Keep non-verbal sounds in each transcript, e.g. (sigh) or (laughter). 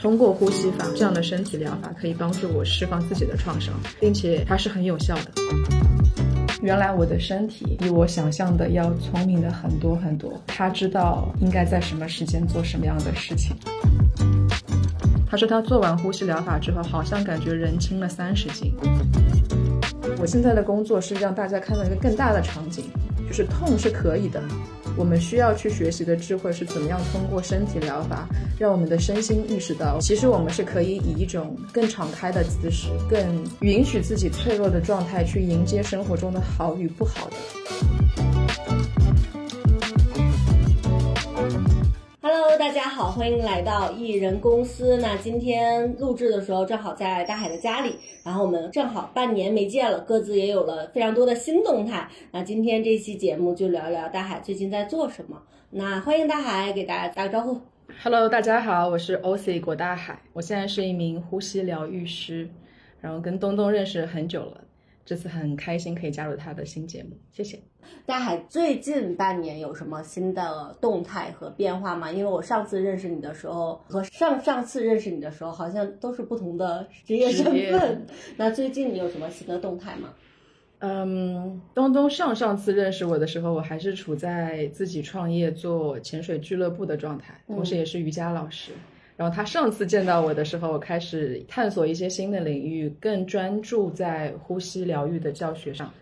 通过呼吸法这样的身体疗法，可以帮助我释放自己的创伤，并且它是很有效的。原来我的身体比我想象的要聪明的很多很多，他知道应该在什么时间做什么样的事情。他说他做完呼吸疗法之后，好像感觉人轻了三十斤。我现在的工作是让大家看到一个更大的场景，就是痛是可以的。我们需要去学习的智慧是怎么样通过身体疗法，让我们的身心意识到，其实我们是可以以一种更敞开的姿势，更允许自己脆弱的状态去迎接生活中的好与不好的。大家好，欢迎来到艺人公司。那今天录制的时候正好在大海的家里，然后我们正好半年没见了，各自也有了非常多的新动态。那今天这期节目就聊聊大海最近在做什么。那欢迎大海给大家打个招呼。Hello，大家好，我是 OC 郭大海，我现在是一名呼吸疗愈师，然后跟东东认识很久了，这次很开心可以加入他的新节目，谢谢。大海最近半年有什么新的动态和变化吗？因为我上次认识你的时候和上上次认识你的时候好像都是不同的职业身份。那最近你有什么新的动态吗？嗯，东东上上次认识我的时候，我还是处在自己创业做潜水俱乐部的状态，同时也是瑜伽老师。然后他上次见到我的时候，我开始探索一些新的领域，更专注在呼吸疗愈的教学上。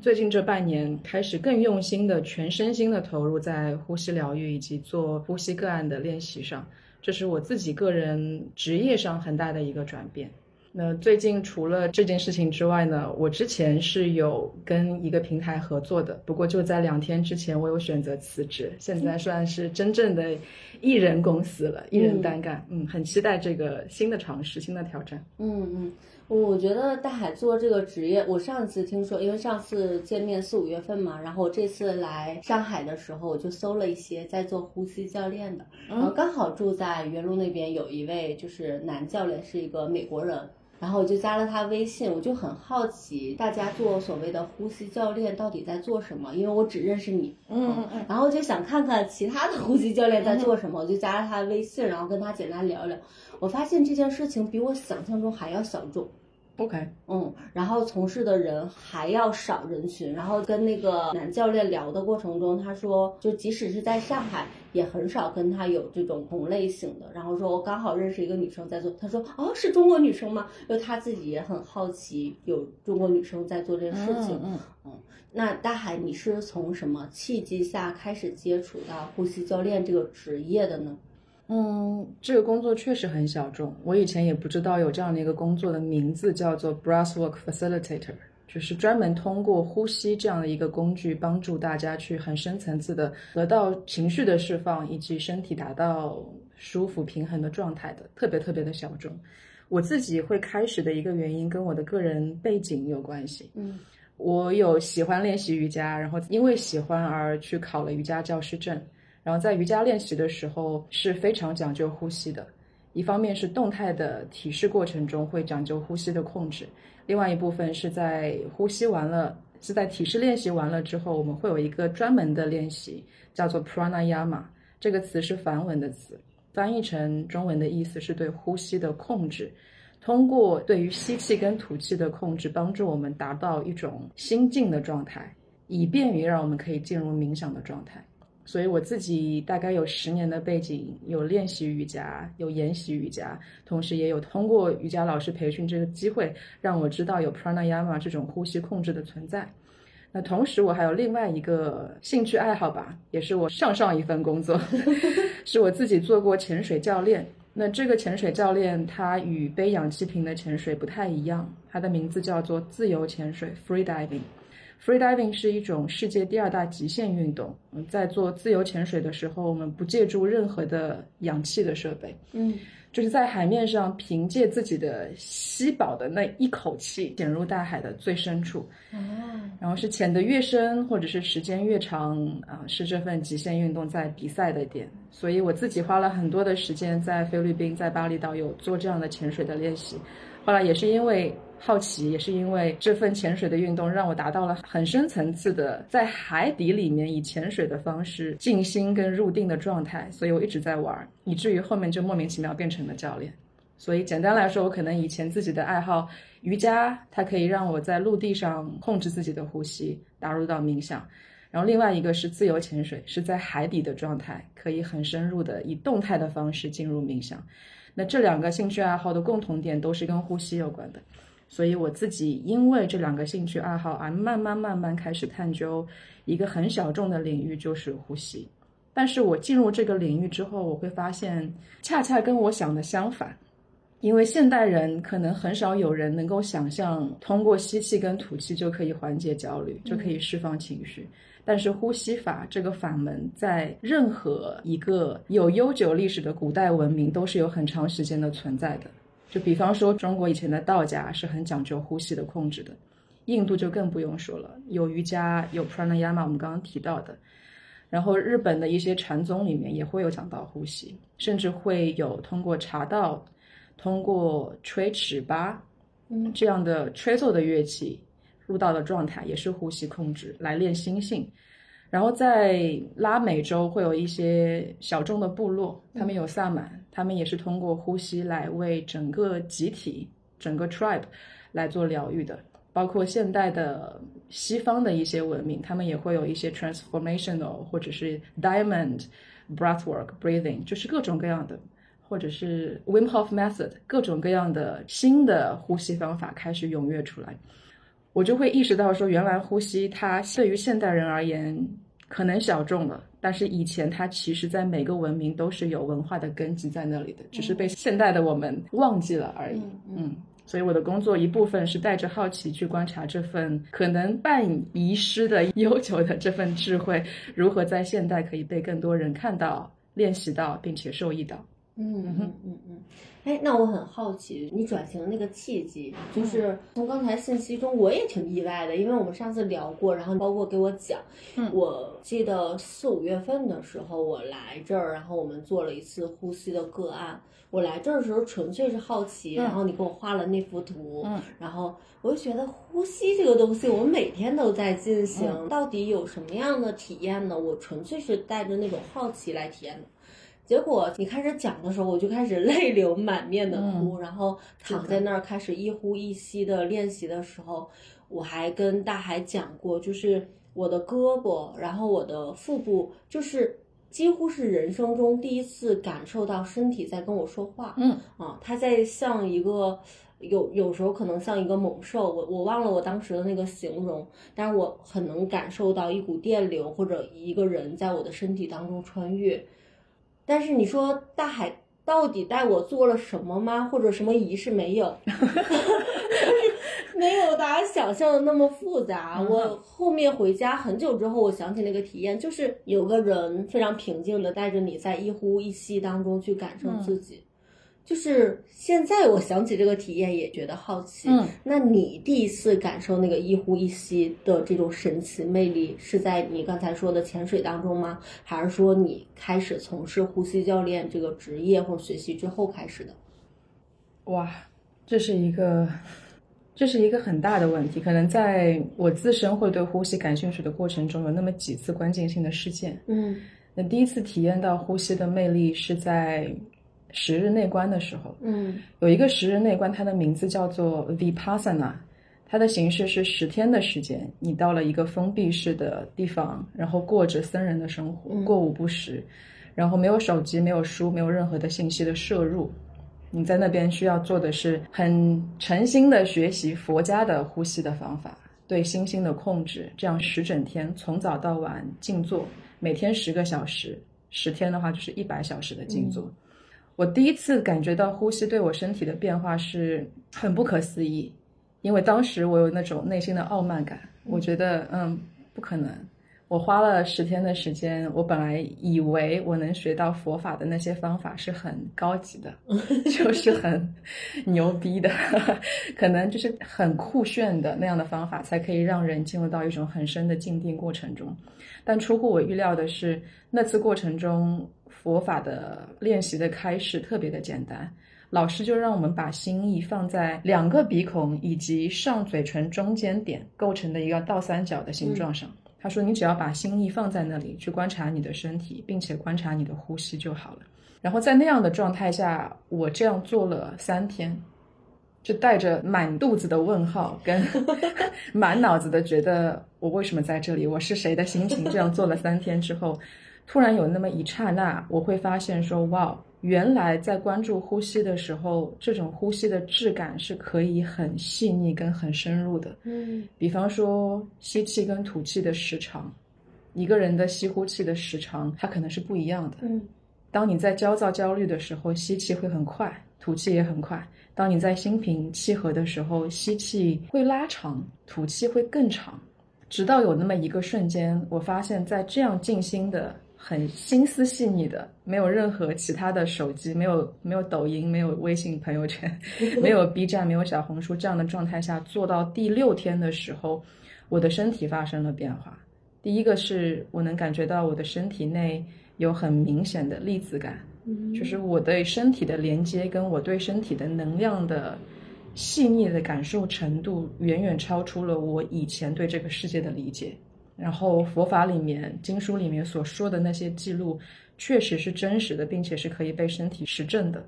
最近这半年开始更用心的全身心的投入在呼吸疗愈以及做呼吸个案的练习上，这是我自己个人职业上很大的一个转变。那最近除了这件事情之外呢，我之前是有跟一个平台合作的，不过就在两天之前，我有选择辞职，现在算是真正的艺人公司了，一人单干。嗯，很期待这个新的尝试、新的挑战。嗯嗯，我觉得大海做这个职业，我上次听说，因为上次见面四五月份嘛，然后我这次来上海的时候，我就搜了一些在做呼吸教练的，然后刚好住在原路那边有一位就是男教练，是一个美国人。然后我就加了他微信，我就很好奇大家做所谓的呼吸教练到底在做什么，因为我只认识你，嗯嗯嗯，然后就想看看其他的呼吸教练在做什么，我就加了他微信，然后跟他简单聊聊。我发现这件事情比我想象中还要小众，OK，嗯，然后从事的人还要少人群，然后跟那个男教练聊的过程中，他说，就即使是在上海，也很少跟他有这种同类型的。然后说我刚好认识一个女生在做，他说哦，是中国女生吗？因为他自己也很好奇，有中国女生在做这件事情。嗯嗯，那大海，你是从什么契机下开始接触到呼吸教练这个职业的呢？嗯，这个工作确实很小众。我以前也不知道有这样的一个工作的名字叫做 Breathwork Facilitator，就是专门通过呼吸这样的一个工具，帮助大家去很深层次的得到情绪的释放，以及身体达到舒服平衡的状态的，特别特别的小众。我自己会开始的一个原因跟我的个人背景有关系。嗯我有喜欢练习瑜伽，然后因为喜欢而去考了瑜伽教师证。然后在瑜伽练习的时候是非常讲究呼吸的，一方面是动态的体式过程中会讲究呼吸的控制，另外一部分是在呼吸完了，是在体式练习完了之后，我们会有一个专门的练习，叫做 pranayama。这个词是梵文的词，翻译成中文的意思是对呼吸的控制。通过对于吸气跟吐气的控制，帮助我们达到一种心静的状态，以便于让我们可以进入冥想的状态。所以我自己大概有十年的背景，有练习瑜伽，有研习瑜伽，同时也有通过瑜伽老师培训这个机会，让我知道有 pranayama 这种呼吸控制的存在。那同时我还有另外一个兴趣爱好吧，也是我上上一份工作，(laughs) 是我自己做过潜水教练。那这个潜水教练他与背氧气瓶的潜水不太一样，它的名字叫做自由潜水 （free diving）。Free diving 是一种世界第二大极限运动。嗯，在做自由潜水的时候，我们不借助任何的氧气的设备，嗯就是在海面上凭借自己的吸饱的那一口气潜入大海的最深处。哦然后是潜得越深，或者是时间越长啊，是这份极限运动在比赛的点。所以我自己花了很多的时间在菲律宾、在巴厘岛有做这样的潜水的练习。后来也是因为好奇，也是因为这份潜水的运动让我达到了很深层次的在海底里面以潜水的方式静心跟入定的状态，所以我一直在玩，以至于后面就莫名其妙变成了教练。所以简单来说，我可能以前自己的爱好瑜伽，它可以让我在陆地上控制自己的呼吸，打入到冥想。然后另外一个是自由潜水，是在海底的状态，可以很深入的以动态的方式进入冥想。那这两个兴趣爱好的共同点都是跟呼吸有关的，所以我自己因为这两个兴趣爱好而慢慢慢慢开始探究一个很小众的领域，就是呼吸。但是我进入这个领域之后，我会发现恰恰跟我想的相反。因为现代人可能很少有人能够想象通过吸气跟吐气就可以缓解焦虑，就可以释放情绪。但是呼吸法这个法门，在任何一个有悠久历史的古代文明都是有很长时间的存在的。就比方说，中国以前的道家是很讲究呼吸的控制的，印度就更不用说了，有瑜伽，有 pranayama，我们刚刚提到的。然后日本的一些禅宗里面也会有讲到呼吸，甚至会有通过茶道。通过吹尺八，嗯，这样的吹奏的乐器入道的状态，也是呼吸控制来练心性。然后在拉美洲会有一些小众的部落，他们有萨满，他们也是通过呼吸来为整个集体、整个 tribe 来做疗愈的。包括现代的西方的一些文明，他们也会有一些 transformational 或者是 diamond breathwork breathing，就是各种各样的。或者是 Wim Hof Method，各种各样的新的呼吸方法开始踊跃出来，我就会意识到说，原来呼吸它对于现代人而言可能小众了，但是以前它其实在每个文明都是有文化的根基在那里的，只是被现代的我们忘记了而已。嗯，所以我的工作一部分是带着好奇去观察这份可能半遗失的 (laughs) 悠久的这份智慧，如何在现代可以被更多人看到、练习到，并且受益到。嗯嗯嗯嗯，哎，那我很好奇，你转型的那个契机，就是从刚才信息中我也挺意外的，因为我们上次聊过，然后包括给我讲，我记得四五月份的时候我来这儿，然后我们做了一次呼吸的个案。我来这儿的时候纯粹是好奇，然后你给我画了那幅图，然后我就觉得呼吸这个东西，我们每天都在进行，到底有什么样的体验呢？我纯粹是带着那种好奇来体验的。结果你开始讲的时候，我就开始 (laughs) 泪流满面的哭，然后躺在那儿开始一呼一吸的练习的时候，我还跟大海讲过，就是我的胳膊，然后我的腹部，就是几乎是人生中第一次感受到身体在跟我说话。嗯啊，它在像一个有有时候可能像一个猛兽，我我忘了我当时的那个形容，但是我很能感受到一股电流或者一个人在我的身体当中穿越。但是你说大海到底带我做了什么吗？或者什么仪式没有？(laughs) 没有大家想象的那么复杂。我后面回家很久之后，我想起那个体验，就是有个人非常平静的带着你在一呼一吸当中去感受自己。就是现在我想起这个体验也觉得好奇。嗯，那你第一次感受那个一呼一吸的这种神奇魅力，是在你刚才说的潜水当中吗？还是说你开始从事呼吸教练这个职业或者学习之后开始的？哇，这是一个，这是一个很大的问题。可能在我自身会对呼吸感兴趣的过程中，有那么几次关键性的事件。嗯，那第一次体验到呼吸的魅力是在。十日内观的时候，嗯，有一个十日内观，它的名字叫做 Vipassana，它的形式是十天的时间，你到了一个封闭式的地方，然后过着僧人的生活，过午不食，然后没有手机，没有书，没有任何的信息的摄入，你在那边需要做的是很诚心的学习佛家的呼吸的方法，对心性的控制，这样十整天从早到晚静坐，每天十个小时，十天的话就是一百小时的静坐。我第一次感觉到呼吸对我身体的变化是很不可思议，因为当时我有那种内心的傲慢感，我觉得嗯不可能。我花了十天的时间，我本来以为我能学到佛法的那些方法是很高级的，(laughs) 就是很牛逼的，(laughs) 可能就是很酷炫的那样的方法，才可以让人进入到一种很深的静定过程中。但出乎我预料的是，那次过程中。佛法的练习的开始特别的简单，老师就让我们把心意放在两个鼻孔以及上嘴唇中间点构成的一个倒三角的形状上。他说：“你只要把心意放在那里，去观察你的身体，并且观察你的呼吸就好了。”然后在那样的状态下，我这样做了三天，就带着满肚子的问号跟 (laughs) 满脑子的觉得我为什么在这里，我是谁的心情。这样做了三天之后，突然有那么一刹那，我会发现说：“哇！”原来在关注呼吸的时候，这种呼吸的质感是可以很细腻跟很深入的。嗯，比方说吸气跟吐气的时长，一个人的吸呼气的时长，它可能是不一样的。嗯，当你在焦躁焦虑的时候，吸气会很快，吐气也很快；当你在心平气和的时候，吸气会拉长，吐气会更长。直到有那么一个瞬间，我发现，在这样静心的。很心思细腻的，没有任何其他的手机，没有没有抖音，没有微信朋友圈，(laughs) 没有 B 站，没有小红书这样的状态下，做到第六天的时候，我的身体发生了变化。第一个是我能感觉到我的身体内有很明显的粒子感，就是我对身体的连接跟我对身体的能量的细腻的感受程度，远远超出了我以前对这个世界的理解。然后佛法里面经书里面所说的那些记录，确实是真实的，并且是可以被身体实证的。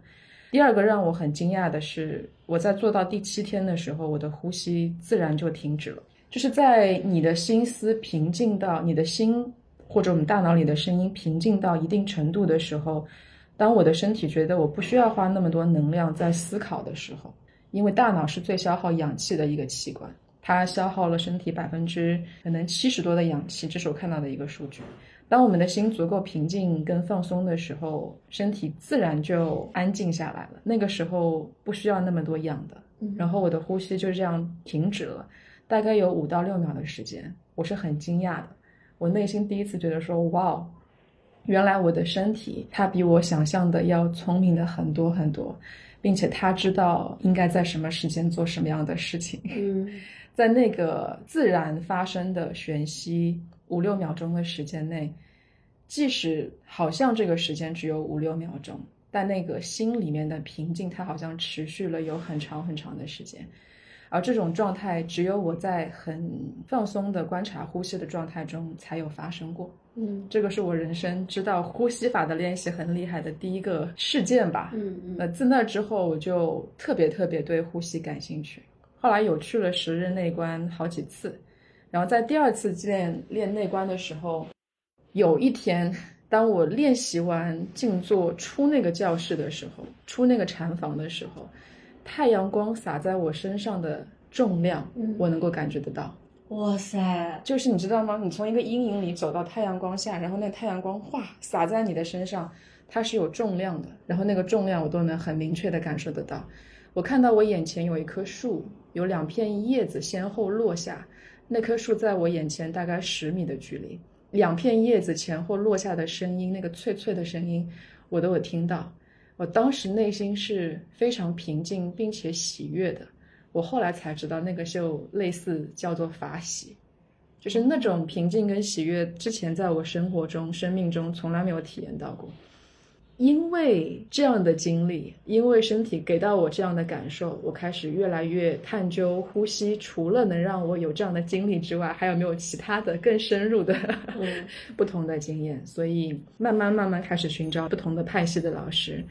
第二个让我很惊讶的是，我在做到第七天的时候，我的呼吸自然就停止了。就是在你的心思平静到你的心或者我们大脑里的声音平静到一定程度的时候，当我的身体觉得我不需要花那么多能量在思考的时候，因为大脑是最消耗氧气的一个器官。它消耗了身体百分之可能七十多的氧气，这是我看到的一个数据。当我们的心足够平静跟放松的时候，身体自然就安静下来了。那个时候不需要那么多氧的，然后我的呼吸就这样停止了，大概有五到六秒的时间。我是很惊讶的，我内心第一次觉得说：“哇，原来我的身体它比我想象的要聪明的很多很多，并且他知道应该在什么时间做什么样的事情。”嗯。(laughs) 在那个自然发生的玄息五六秒钟的时间内，即使好像这个时间只有五六秒钟，但那个心里面的平静，它好像持续了有很长很长的时间。而这种状态，只有我在很放松的观察呼吸的状态中才有发生过。嗯，这个是我人生知道呼吸法的练习很厉害的第一个事件吧。嗯嗯。那自那之后，我就特别特别对呼吸感兴趣。后来有去了十日内观好几次，然后在第二次练练内观的时候，有一天，当我练习完静坐出那个教室的时候，出那个禅房的时候，太阳光洒在我身上的重量，我能够感觉得到。哇塞！就是你知道吗？你从一个阴影里走到太阳光下，然后那太阳光哗洒在你的身上，它是有重量的，然后那个重量我都能很明确的感受得到。我看到我眼前有一棵树，有两片叶子先后落下。那棵树在我眼前大概十米的距离，两片叶子前后落下的声音，那个脆脆的声音，我都有听到。我当时内心是非常平静并且喜悦的。我后来才知道，那个就类似叫做法喜，就是那种平静跟喜悦，之前在我生活中、生命中从来没有体验到过。因为这样的经历，因为身体给到我这样的感受，我开始越来越探究呼吸。除了能让我有这样的经历之外，还有没有其他的更深入的 (laughs) 不同的经验？所以慢慢慢慢开始寻找不同的派系的老师，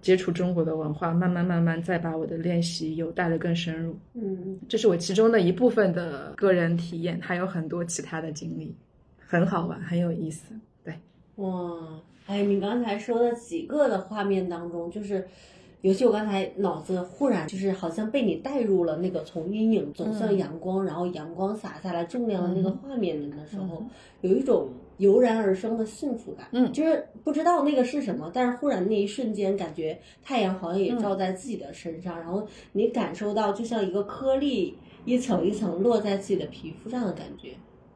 接触中国的文化，慢慢慢慢再把我的练习有带得更深入。嗯，这是我其中的一部分的个人体验，还有很多其他的经历，很好玩，很有意思。对，哇。哎，你刚才说的几个的画面当中，就是，尤其我刚才脑子忽然就是好像被你带入了那个从阴影走向阳光，然后阳光洒下来重量的那个画面的时候，有一种油然而生的幸福感。嗯，就是不知道那个是什么，但是忽然那一瞬间感觉太阳好像也照在自己的身上，然后你感受到就像一个颗粒一层一层落在自己的皮肤上的感觉，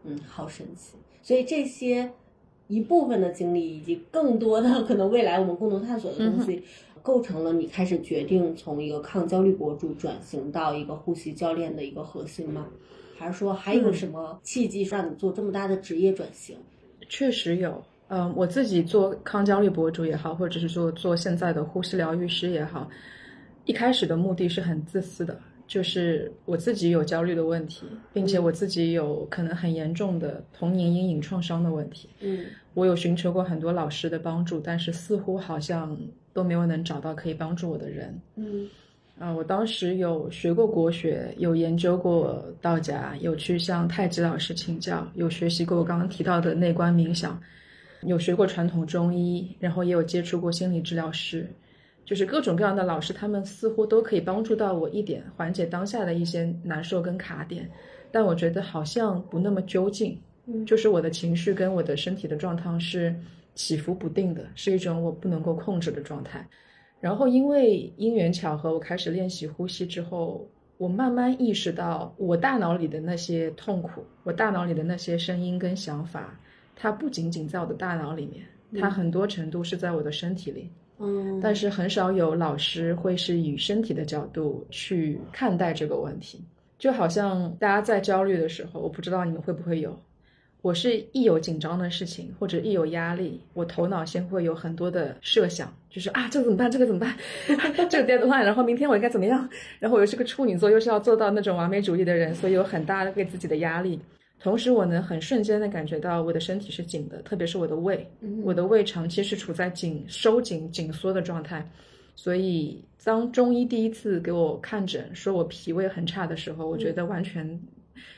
嗯，好神奇。所以这些。一部分的经历，以及更多的 (laughs) 可能未来我们共同探索的东西，构成了你开始决定从一个抗焦虑博主转型到一个呼吸教练的一个核心吗？还是说还有什么契机让你做这么大的职业转型？确实有，嗯，我自己做抗焦虑博主也好，或者是说做现在的呼吸疗愈师也好，一开始的目的是很自私的，就是我自己有焦虑的问题，并且我自己有可能很严重的童年阴影创伤的问题。嗯我有寻求过很多老师的帮助，但是似乎好像都没有能找到可以帮助我的人。嗯啊、我当时有学过国学，有研究过道家，有去向太极老师请教，有学习过我刚刚提到的内观冥想，有学过传统中医，然后也有接触过心理治疗师，就是各种各样的老师，他们似乎都可以帮助到我一点，缓解当下的一些难受跟卡点，但我觉得好像不那么究竟。嗯就是我的情绪跟我的身体的状况是起伏不定的，是一种我不能够控制的状态。然后因为因缘巧合，我开始练习呼吸之后，我慢慢意识到，我大脑里的那些痛苦，我大脑里的那些声音跟想法，它不仅仅在我的大脑里面，它很多程度是在我的身体里。嗯，但是很少有老师会是以身体的角度去看待这个问题，就好像大家在焦虑的时候，我不知道你们会不会有。我是一有紧张的事情或者一有压力，我头脑先会有很多的设想，就是啊，这个怎么办？这个怎么办？(laughs) 这个 deadline，然后明天我应该怎么样？然后我又是个处女座，又是要做到那种完美主义的人，所以有很大的给自己的压力。同时，我能很瞬间的感觉到我的身体是紧的，特别是我的胃，我的胃长期是处在紧收紧、紧缩的状态。所以，当中医第一次给我看诊，说我脾胃很差的时候，我觉得完全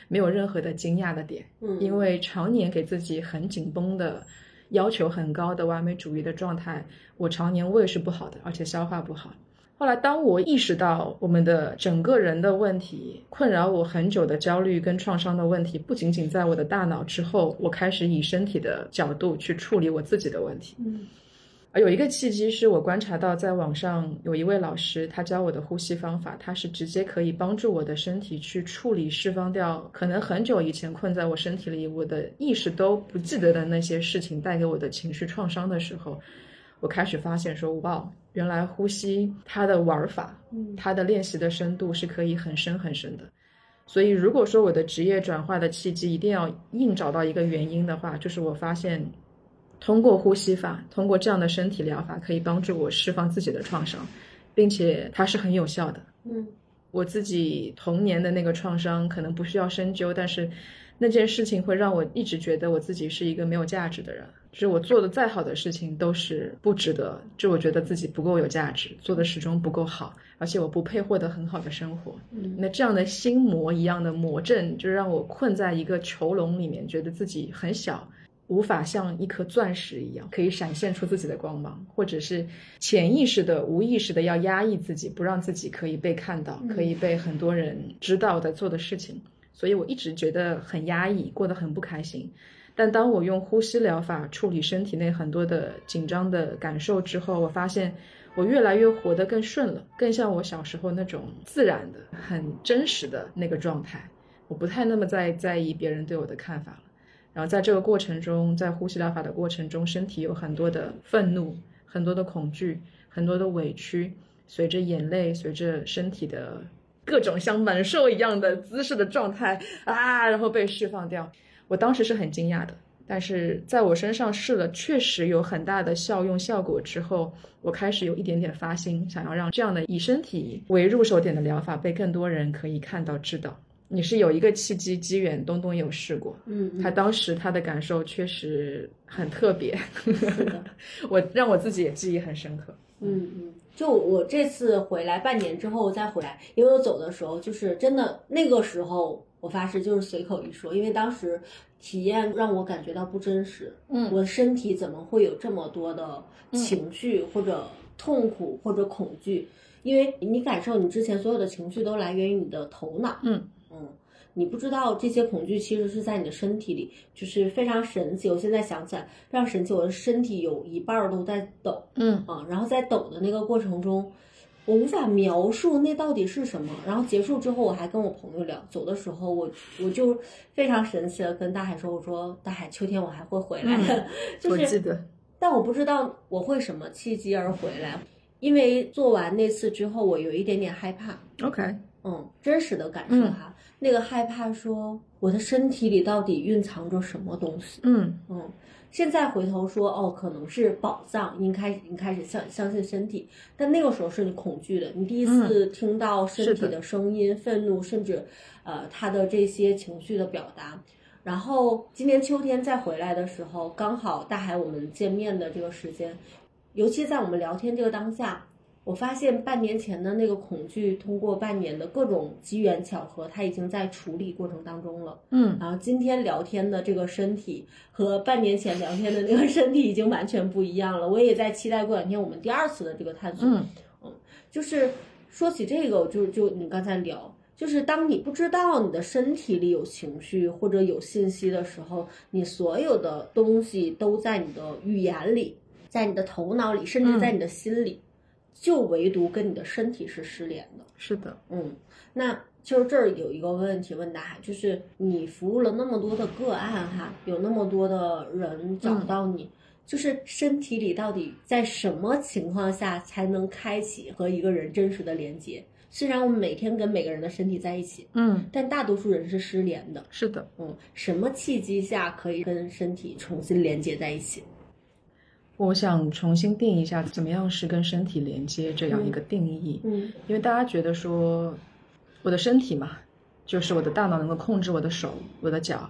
没有任何的惊讶的点，嗯因为常年给自己很紧绷的、要求很高的完美主义的状态，我常年胃是不好的，而且消化不好。后来，当我意识到我们的整个人的问题，困扰我很久的焦虑跟创伤的问题，不仅仅在我的大脑之后，我开始以身体的角度去处理我自己的问题。嗯而有一个契机是我观察到，在网上有一位老师，他教我的呼吸方法，他是直接可以帮助我的身体去处理、释放掉可能很久以前困在我身体里、我的意识都不记得的那些事情带给我的情绪创伤的时候，我开始发现说，哇，原来呼吸它的玩法，嗯它的练习的深度是可以很深很深的。所以，如果说我的职业转化的契机一定要硬找到一个原因的话，就是我发现，通过呼吸法，通过这样的身体疗法，可以帮助我释放自己的创伤，并且它是很有效的。嗯我自己童年的那个创伤可能不需要深究，但是那件事情会让我一直觉得我自己是一个没有价值的人，就是我做的再好的事情都是不值得，就我觉得自己不够有价值，做的始终不够好，而且我不配获得很好的生活。嗯那这样的心魔一样的魔阵，就让我困在一个囚笼里面，觉得自己很小，无法像一颗钻石一样可以闪现出自己的光芒，或者是潜意识的、无意识的要压抑自己，不让自己可以被看到，可以被很多人知道我在做的事情。所以我一直觉得很压抑，过得很不开心。但当我用呼吸疗法处理身体内很多的紧张的感受之后，我发现我越来越活得更顺了，更像我小时候那种自然的、很真实的那个状态。我不太那么在在意别人对我的看法了。然后在这个过程中，在呼吸疗法的过程中，身体有很多的愤怒、很多的恐惧、很多的委屈，随着眼泪，随着身体的各种像猛兽一样的姿势的状态啊，然后被释放掉。我当时是很惊讶的，但是在我身上试了，确实有很大的效用效果之后，我开始有一点点发心，想要让这样的以身体为入手点的疗法被更多人可以看到、知道。你是有一个契机机缘，东东有试过，嗯，他当时他的感受确实很特别，(laughs) 我让我自己也记忆很深刻。嗯嗯，就我这次回来半年之后再回来，因为我走的时候就是真的那个时候，我发誓就是随口一说，因为当时体验让我感觉到不真实，嗯。我的身体怎么会有这么多的情绪或者痛苦或者恐惧？因为你感受你之前所有的情绪都来源于你的头脑，嗯嗯，你不知道这些恐惧其实是在你的身体里，就是非常神奇。我现在想起来非常神奇，我的身体有一半儿都在抖，嗯啊，然后在抖的那个过程中，我无法描述那到底是什么。然后结束之后，我还跟我朋友聊，走的时候我我就非常神奇的跟大海说：“我说大海，秋天我还会回来的。(laughs) 就是，我记得，但我不知道我会什么契机而回来，因为做完那次之后，我有一点点害怕。OK，嗯，真实的感受哈，那个害怕说我的身体里到底蕴藏着什么东西。嗯嗯，现在回头说，哦，可能是宝藏，应开始，应开始相相信身体，但那个时候是你恐惧的，你第一次听到身体的声音，愤怒，甚至，呃，他的这些情绪的表达。然后今年秋天再回来的时候，刚好大海我们见面的这个时间，尤其在我们聊天这个当下。我发现半年前的那个恐惧，通过半年的各种机缘巧合，它已经在处理过程当中了。嗯，然后今天聊天的这个身体和半年前聊天的那个身体已经完全不一样了。我也在期待过两天我们第二次的这个探索。嗯嗯，就是说起这个，就就你刚才聊，就是当你不知道你的身体里有情绪或者有信息的时候，你所有的东西都在你的语言里，在你的头脑里，甚至在你的心里。就唯独跟你的身体是失联的，是的，嗯，那就是这儿有一个问题问大海，就是你服务了那么多的个案哈，有那么多的人找到你，就是身体里到底在什么情况下才能开启和一个人真实的连接？虽然我们每天跟每个人的身体在一起，嗯，但大多数人是失联的，是的，嗯，什么契机下可以跟身体重新连接在一起？我想重新定一下，怎么样是跟身体连接这样一个定义。嗯，因为大家觉得说，我的身体嘛，就是我的大脑能够控制我的手、我的脚，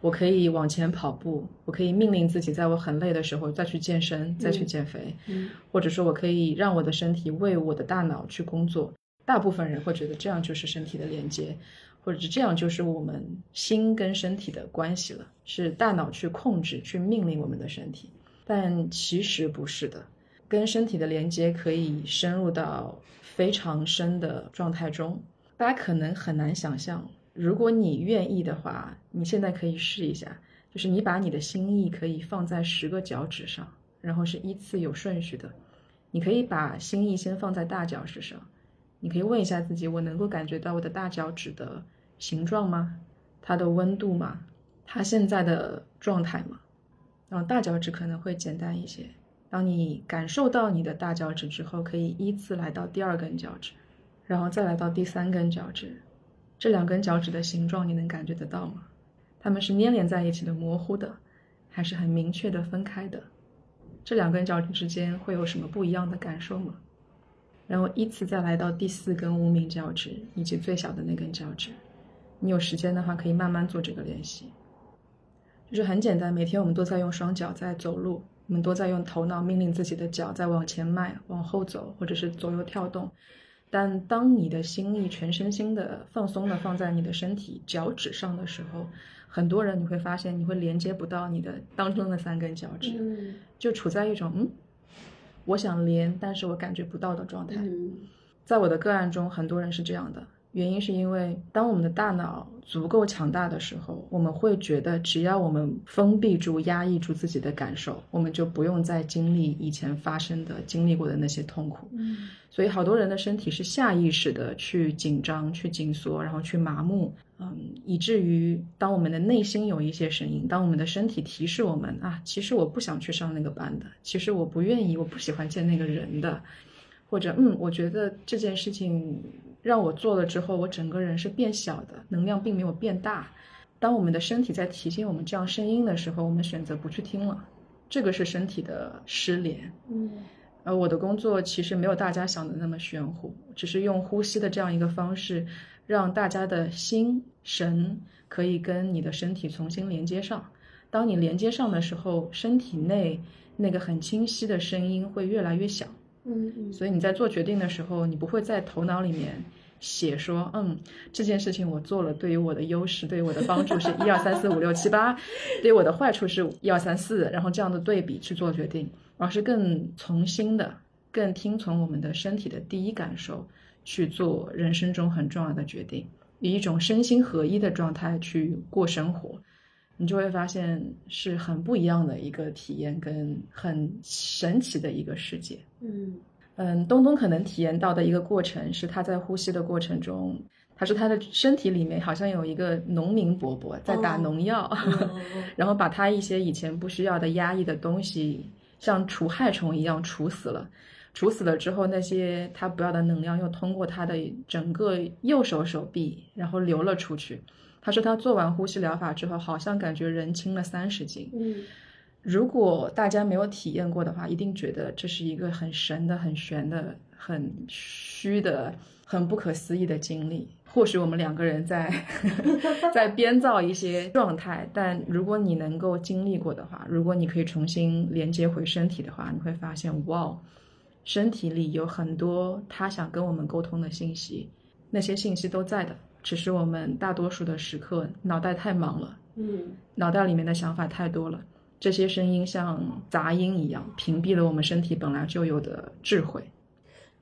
我可以往前跑步，我可以命令自己在我很累的时候再去健身、再去减肥，嗯，或者说我可以让我的身体为我的大脑去工作。大部分人会觉得这样就是身体的连接，或者是这样就是我们心跟身体的关系了，是大脑去控制、去命令我们的身体。但其实不是的，跟身体的连接可以深入到非常深的状态中。大家可能很难想象，如果你愿意的话，你现在可以试一下，就是你把你的心意可以放在十个脚趾上，然后是依次有顺序的。你可以把心意先放在大脚趾上，你可以问一下自己：我能够感觉到我的大脚趾的形状吗？它的温度吗？它现在的状态吗？然后大脚趾可能会简单一些。当你感受到你的大脚趾之后，可以依次来到第二根脚趾，然后再来到第三根脚趾。这两根脚趾的形状你能感觉得到吗？它们是粘连在一起的、模糊的，还是很明确的分开的？这两根脚趾之间会有什么不一样的感受吗？然后依次再来到第四根无名脚趾以及最小的那根脚趾。你有时间的话，可以慢慢做这个练习。就是很简单，每天我们都在用双脚在走路，我们都在用头脑命令自己的脚在往前迈、往后走，或者是左右跳动。但当你的心意全身心的放松的放在你的身体脚趾上的时候，很多人你会发现你会连接不到你的当中的三根脚趾，嗯就处在一种嗯，我想连，但是我感觉不到的状态。嗯在我的个案中，很多人是这样的。原因是因为，当我们的大脑足够强大的时候，我们会觉得，只要我们封闭住、压抑住自己的感受，我们就不用再经历以前发生的、经历过的那些痛苦。嗯所以，好多人的身体是下意识的去紧张、去紧缩，然后去麻木，嗯，以至于当我们的内心有一些声音，当我们的身体提示我们啊，其实我不想去上那个班的，其实我不愿意，我不喜欢见那个人的，或者嗯，我觉得这件事情。让我做了之后，我整个人是变小的，能量并没有变大。当我们的身体在提醒我们这样声音的时候，我们选择不去听了，这个是身体的失联。嗯，而我的工作其实没有大家想的那么玄乎，只是用呼吸的这样一个方式，让大家的心神可以跟你的身体重新连接上。当你连接上的时候，身体内那个很清晰的声音会越来越小。所以你在做决定的时候，你不会在头脑里面写说，嗯，这件事情我做了，对于我的优势，对于我的帮助是一二三四五六七八，对我的坏处是一二三四，然后这样的对比去做决定，而是更从心的、更听从我们的身体的第一感受去做人生中很重要的决定，以一种身心合一的状态去过生活。你就会发现是很不一样的一个体验，跟很神奇的一个世界。嗯嗯，东东可能体验到的一个过程是他在呼吸的过程中，他说他的身体里面好像有一个农民伯伯在打农药，(laughs) 然后把他一些以前不需要的压抑的东西，像除害虫一样除死了。除死了之后，那些他不要的能量又通过他的整个右手手臂，然后流了出去。他说他做完呼吸疗法之后，好像感觉人轻了三十斤。嗯，如果大家没有体验过的话，一定觉得这是一个很神的、很玄的、很虚的、很不可思议的经历。或许我们两个人在 (laughs) 在编造一些状态，但如果你能够经历过的话，如果你可以重新连接回身体的话，你会发现，哇，身体里有很多他想跟我们沟通的信息，那些信息都在的，只是我们大多数的时刻脑袋太忙了，嗯脑袋里面的想法太多了，这些声音像杂音一样，屏蔽了我们身体本来就有的智慧。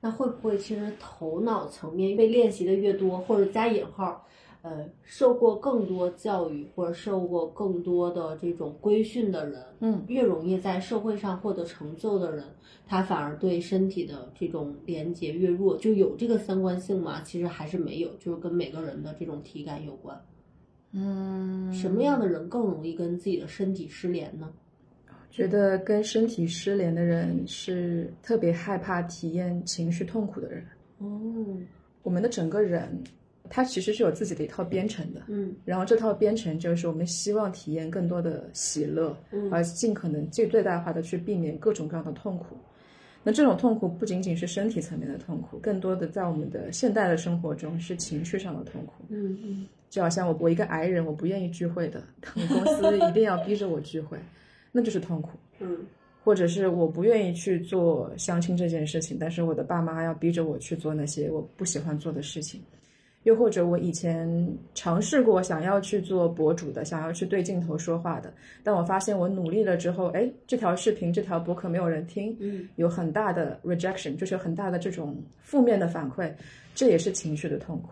那会不会其实头脑层面被练习的越多，或者加引号，呃，受过更多教育或者受过更多的这种规训的人，嗯，越容易在社会上获得成就的人，他反而对身体的这种连接越弱，就有这个相关性吗？其实还是没有，就是跟每个人的这种体感有关。嗯，什么样的人更容易跟自己的身体失联呢？觉得跟身体失联的人是特别害怕体验情绪痛苦的人。哦，我们的整个人，他其实是有自己的一套编程的。嗯然后这套编程就是我们希望体验更多的喜乐，嗯而尽可能最最大化的去避免各种各样的痛苦。那这种痛苦不仅仅是身体层面的痛苦，更多的在我们的现代的生活中是情绪上的痛苦。嗯嗯就好像我我一个癌人，我不愿意聚会的，公司一定要逼着我聚会，那就是痛苦。嗯或者是我不愿意去做相亲这件事情，但是我的爸妈要逼着我去做那些我不喜欢做的事情。又或者我以前尝试过想要去做博主的，想要去对镜头说话的，但我发现我努力了之后，哎，这条视频、这条博客没有人听，嗯有很大的 rejection，就是有很大的这种负面的反馈，这也是情绪的痛苦。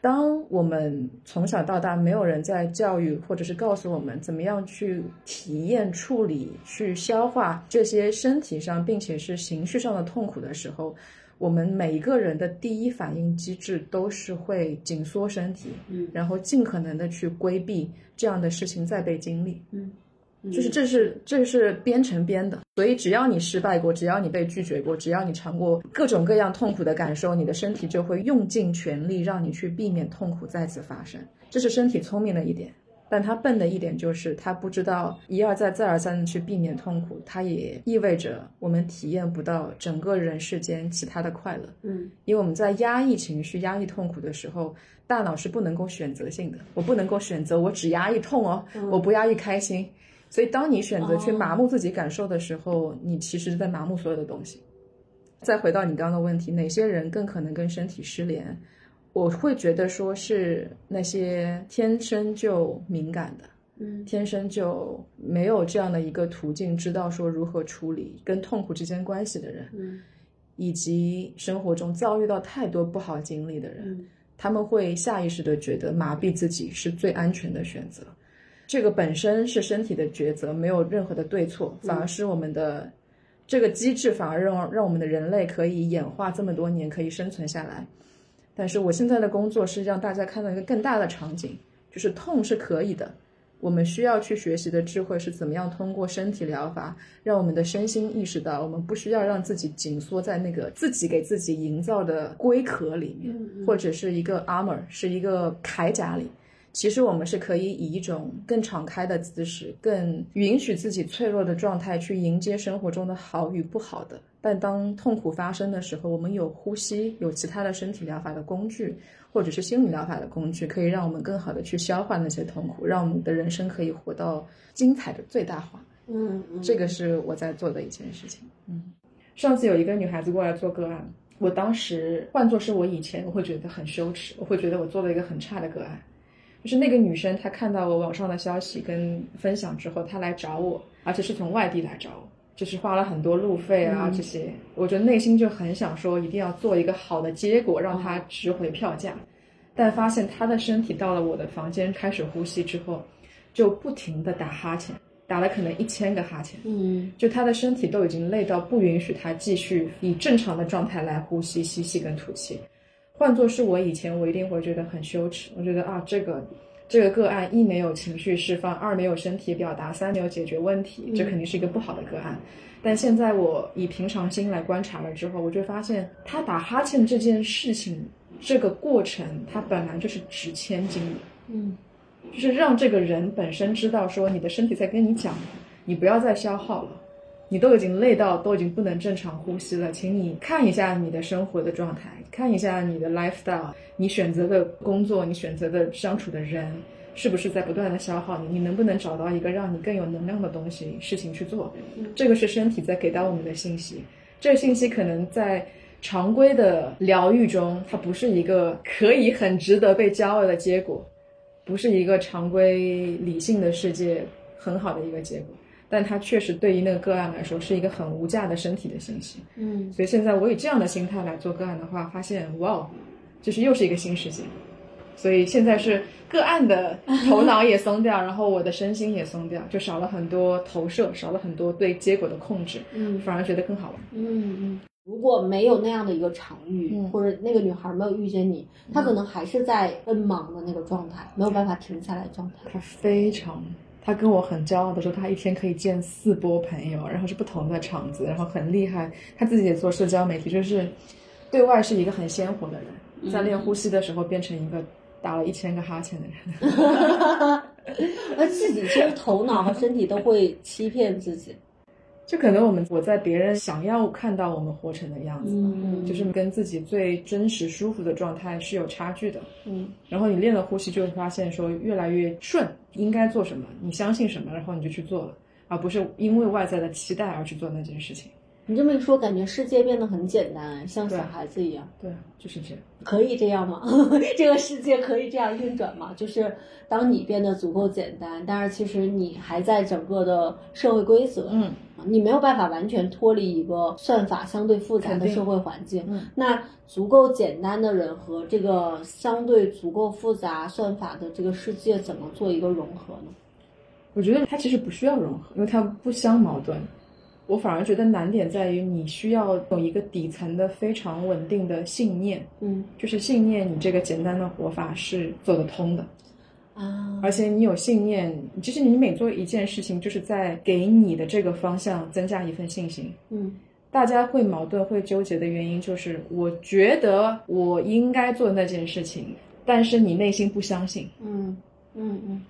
当我们从小到大没有人在教育或者是告诉我们怎么样去体验、处理、去消化这些身体上并且是情绪上的痛苦的时候，我们每一个人的第一反应机制都是会紧缩身体，嗯然后尽可能的去规避这样的事情再被经历。嗯，就是这是这是编程编的，所以只要你失败过，只要你被拒绝过，只要你尝过各种各样痛苦的感受，你的身体就会用尽全力让你去避免痛苦再次发生。这是身体聪明的一点，但他笨的一点就是他不知道一而再再而三的去避免痛苦，它也意味着我们体验不到整个人世间其他的快乐。嗯因为我们在压抑情绪、压抑痛苦的时候，大脑是不能够选择性的，我不能够选择我只压抑痛哦，我不压抑开心。所以，当你选择去麻木自己感受的时候，你其实是在麻木所有的东西。再回到你刚刚的问题，哪些人更可能跟身体失联？我会觉得说是那些天生就敏感的，嗯天生就没有这样的一个途径，知道说如何处理跟痛苦之间关系的人。嗯以及生活中遭遇到太多不好经历的人，嗯他们会下意识的觉得麻痹自己是最安全的选择。这个本身是身体的抉择，没有任何的对错，反而是我们的这个机制，反而让让我们的人类可以演化这么多年，可以生存下来。但是我现在的工作是让大家看到一个更大的场景，就是痛是可以的。我们需要去学习的智慧是怎么样通过身体疗法，让我们的身心意识到，我们不需要让自己紧缩在那个自己给自己营造的龟壳里面，或者是一个 armor，是一个铠甲里。其实我们是可以以一种更敞开的姿势，更允许自己脆弱的状态去迎接生活中的好与不好的。但当痛苦发生的时候，我们有呼吸，有其他的身体疗法的工具，或者是心理疗法的工具，可以让我们更好的去消化那些痛苦，让我们的人生可以活到精彩的最大化。嗯嗯，这个是我在做的一件事情。嗯，上次有一个女孩子过来做个案，我当时换作是我以前，我会觉得很羞耻，我会觉得我做了一个很差的个案。就是那个女生，她看到我网上的消息跟分享之后，她来找我，而且是从外地来找我，就是花了很多路费啊、嗯这些，我觉得内心就很想说，一定要做一个好的结果，让她值回票价。但发现她的身体到了我的房间开始呼吸之后，就不停的打哈欠，打了可能一千个哈欠。嗯就他的身体都已经累到不允许他继续以正常的状态来呼吸、吸气跟吐气。换作是我以前，我一定会觉得很羞耻。我觉得啊，这个这个个案一没有情绪释放，二没有身体表达，三没有解决问题，这肯定是一个不好的个案。但现在我以平常心来观察了之后，我就发现他打哈欠这件事情，这个过程，它本来就是值千金的。嗯就是让这个人本身知道说你的身体在跟你讲，你不要再消耗了，你都已经累到都已经不能正常呼吸了，请你看一下你的生活的状态，看一下你的 lifestyle，你选择的工作，你选择的相处的人，是不是在不断的消耗你？你能不能找到一个让你更有能量的东西事情去做？这个是身体在给到我们的信息，这个信息可能在。常规的疗愈中，它不是一个可以很值得被骄傲的结果，不是一个常规理性的世界很好的一个结果，但它确实对于那个个案来说是一个很无价的身体的信息。嗯，所以现在我以这样的心态来做个案的话，发现哇，就是又是一个新世界。所以现在是个案的头脑也松掉，然后我的身心也松掉，就少了很多投射，少了很多对结果的控制，嗯反而觉得更好玩。嗯嗯。如果没有那样的一个场域，嗯或者那个女孩没有遇见你，她可能还是在奔忙的那个状态，没有办法停下来状态。她非常，他跟我很骄傲的说，他一天可以见四波朋友，然后是不同的场子，然后很厉害。他自己也做社交媒体，就是对外是一个很鲜活的人，在练呼吸的时候变成一个打了一千个哈欠的人。(laughs) 而自己其实头脑和身体都会欺骗自己。就可能我们我在别人想要看到我们活成的样子吧，嗯就是跟自己最真实舒服的状态是有差距的。嗯然后你练了呼吸，就会发现说越来越顺，应该做什么，你相信什么，然后你就去做了，而不是因为外在的期待而去做那件事情。你这么一说，感觉世界变得很简单，像小孩子一样。对，就是这样。可以这样吗？(laughs) 这个世界可以这样运转吗？就是当你变得足够简单，但是其实你还在整个的社会规则，嗯，你没有办法完全脱离一个算法相对复杂的社会环境。嗯那足够简单的人和这个相对足够复杂算法的这个世界怎么做一个融合呢？我觉得它其实不需要融合，因为它不相矛盾。我反而觉得难点在于你需要有一个底层的非常稳定的信念，嗯就是信念你这个简单的活法是走得通的，啊，而且你有信念，其实你每做一件事情，就是在给你的这个方向增加一份信心。嗯大家会矛盾、会纠结的原因，就是我觉得我应该做那件事情，但是你内心不相信，嗯嗯嗯，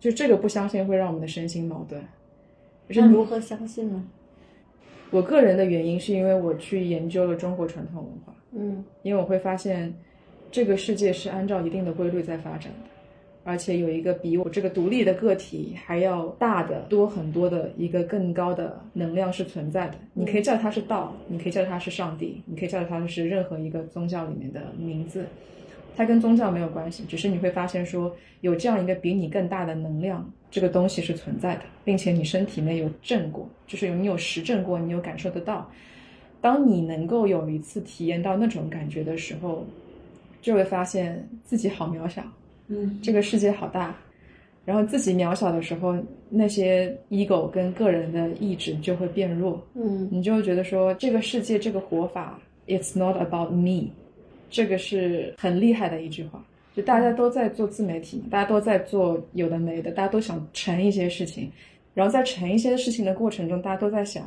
就这个不相信会让我们的身心矛盾。是那如何相信呢？我个人的原因是因为我去研究了中国传统文化，嗯因为我会发现，这个世界是按照一定的规律在发展的，而且有一个比我这个独立的个体还要大的多很多的一个更高的能量是存在的。你可以叫它是道，你可以叫它是上帝，你可以叫它是任何一个宗教里面的名字，它跟宗教没有关系，只是你会发现说有这样一个比你更大的能量，这个东西是存在的，并且你身体内有证过，就是有你有实证过，你有感受得到。当你能够有一次体验到那种感觉的时候，就会发现自己好渺小，嗯这个世界好大。然后自己渺小的时候，那些 ego 跟个人的意志就会变弱，嗯你就会觉得说，这个世界这个活法，it's not about me，这个是很厉害的一句话。就大家都在做自媒体，大家都在做有的没的，大家都想成一些事情，然后在成一些事情的过程中，大家都在想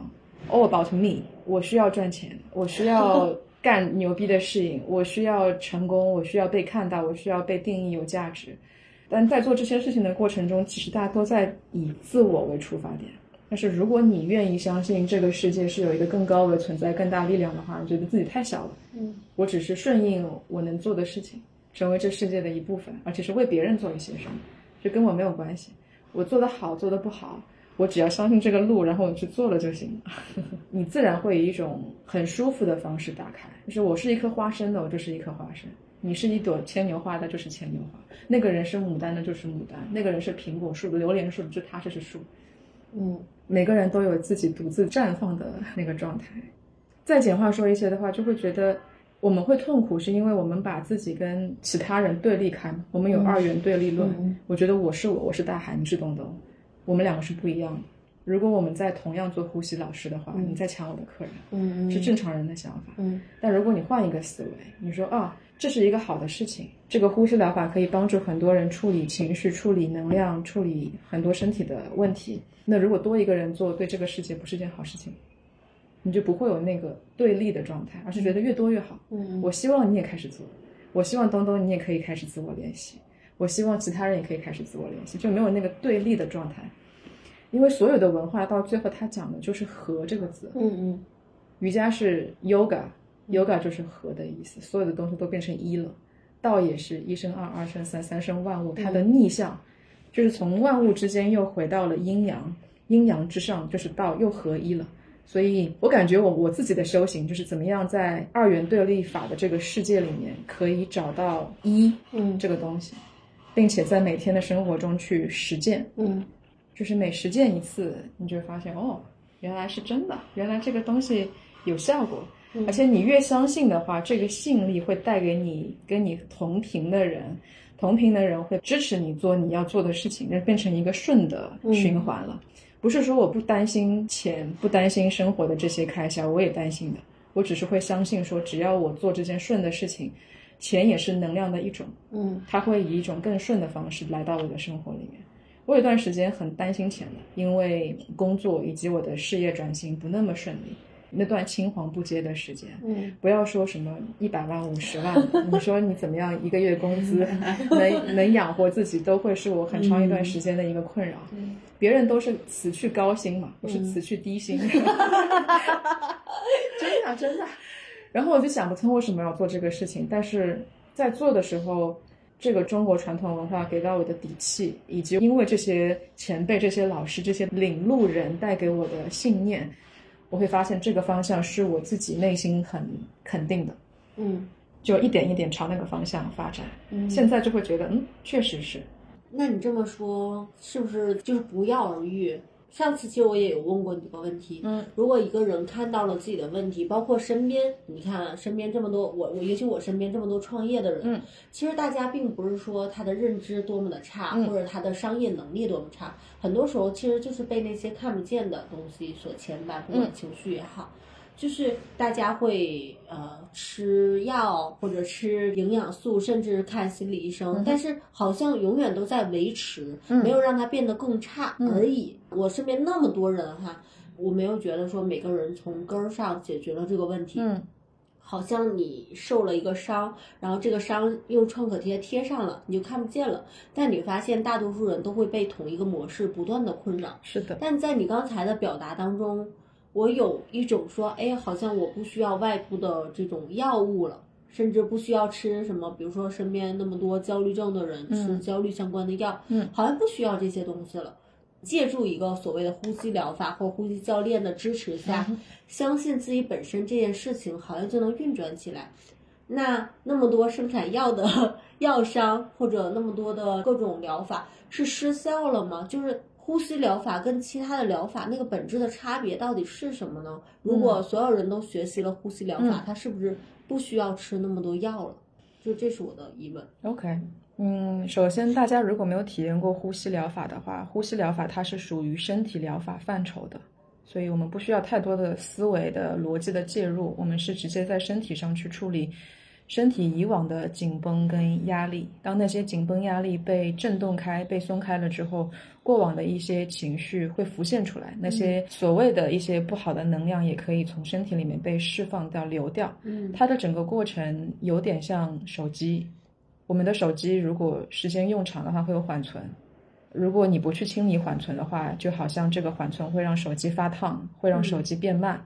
all about me，我需要赚钱，我需要干牛逼的事情，我需要成功，我需要被看到，我需要被定义有价值。但在做这些事情的过程中，其实大家都在以自我为出发点。但是如果你愿意相信这个世界是有一个更高的存在、更大力量的话，你觉得自己太小了。嗯我只是顺应我能做的事情，成为这世界的一部分，而且是为别人做一些什么，这跟我没有关系。我做得好，做得不好，我只要相信这个路，然后我去做了就行。(laughs) 你自然会以一种很舒服的方式打开。就是我是一颗花生的，我就是一颗花生；你是一朵牵牛花的，就是牵牛花；那个人是牡丹的，就是牡丹；那个人是苹果树的、榴莲树的，就他就是树。嗯每个人都有自己独自绽放的那个状态。再简化说一些的话，就会觉得我们会痛苦，是因为我们把自己跟其他人对立开嘛。我们有二元对立论。嗯我觉得我是我，我是大海，你是东东，我们两个是不一样的。如果我们在同样做呼吸老师的话，你在抢我的客人，嗯是正常人的想法。嗯但如果你换一个思维，你说啊，这是一个好的事情，这个呼吸疗法可以帮助很多人处理情绪、处理能量、处理很多身体的问题。那如果多一个人做，对这个世界不是件好事情，你就不会有那个对立的状态，而是觉得越多越好。嗯我希望你也开始做，我希望东东你也可以开始自我练习，我希望其他人也可以开始自我联系，就没有那个对立的状态。因为所有的文化到最后它讲的就是和这个字，嗯嗯瑜伽是 yoga，yoga 就是和的意思，所有的东西都变成一了。道也是一生二，二生三，三生万物，它的逆向就是从万物之间又回到了阴阳，阴阳之上就是道又合一了。所以我感觉我我自己的修行就是怎么样在二元对立法的这个世界里面可以找到一嗯这个东西，并且在每天的生活中去实践。嗯就是每实践一次，你就会发现哦，原来是真的，原来这个东西有效果。而且你越相信的话，这个吸引力会带给你跟你同频的人，同频的人会支持你做你要做的事情，那变成一个顺的循环了。不是说我不担心钱，不担心生活的这些开销，我也担心的。我只是会相信说，只要我做这件顺的事情，钱也是能量的一种，嗯它会以一种更顺的方式来到我的生活里面。我有段时间很担心钱的，因为工作以及我的事业转型不那么顺利，那段青黄不接的时间。嗯不要说什么一百万、五十万，(laughs) 你说你怎么样一个月工资能 (laughs) 能养活自己，都会是我很长一段时间的一个困扰。嗯别人都是辞去高薪嘛，我是辞去低薪。(laughs) 真的真的。然后我就想不通为什么要做这个事情，但是在做的时候，这个中国传统文化给到我的底气，以及因为这些前辈、这些老师、这些领路人带给我的信念，我会发现这个方向是我自己内心很肯定的，嗯就一点一点朝那个方向发展。嗯，现在就会觉得，嗯，确实是，那你这么说，是不是就是不药而愈？上次其实我也有问过你这个问题，嗯，如果一个人看到了自己的问题，包括身边，你看身边这么多，我我尤其我身边这么多创业的人，嗯，其实大家并不是说他的认知多么的差，嗯。或者他的商业能力多么差，很多时候其实就是被那些看不见的东西所牵绊，不管嗯。情绪也好。就是大家会呃吃药或者吃营养素，甚至看心理医生，但是好像永远都在维持，没有让它变得更差而已。我身边那么多人哈，我没有觉得说每个人从根儿上解决了这个问题。嗯好像你受了一个伤，然后这个伤用创可贴贴上了，你就看不见了。但你发现大多数人都会被同一个模式不断的困扰。是的，但在你刚才的表达当中，我有一种说，哎，好像我不需要外部的这种药物了，甚至不需要吃什么，比如说身边那么多焦虑症的人吃焦虑相关的药，嗯好像不需要这些东西了。借助一个所谓的呼吸疗法或呼吸教练的支持下，相信自己本身这件事情好像就能运转起来。那那么多生产药的 (laughs) 药商或者那么多的各种疗法是失效了吗？就是呼吸疗法跟其他的疗法那个本质的差别到底是什么呢？如果所有人都学习了呼吸疗法，它是不是不需要吃那么多药了？就这是我的疑问。OK，嗯，首先大家如果没有体验过呼吸疗法的话，呼吸疗法它是属于身体疗法范畴的，所以我们不需要太多的思维的逻辑的介入，我们是直接在身体上去处理身体以往的紧绷跟压力。当那些紧绷压力被震动开、被松开了之后，过往的一些情绪会浮现出来，那些所谓的一些不好的能量也可以从身体里面被释放掉、流掉。嗯它的整个过程有点像手机，我们的手机如果时间用长的话会有缓存，如果你不去清理缓存的话，就好像这个缓存会让手机发烫，会让手机变慢。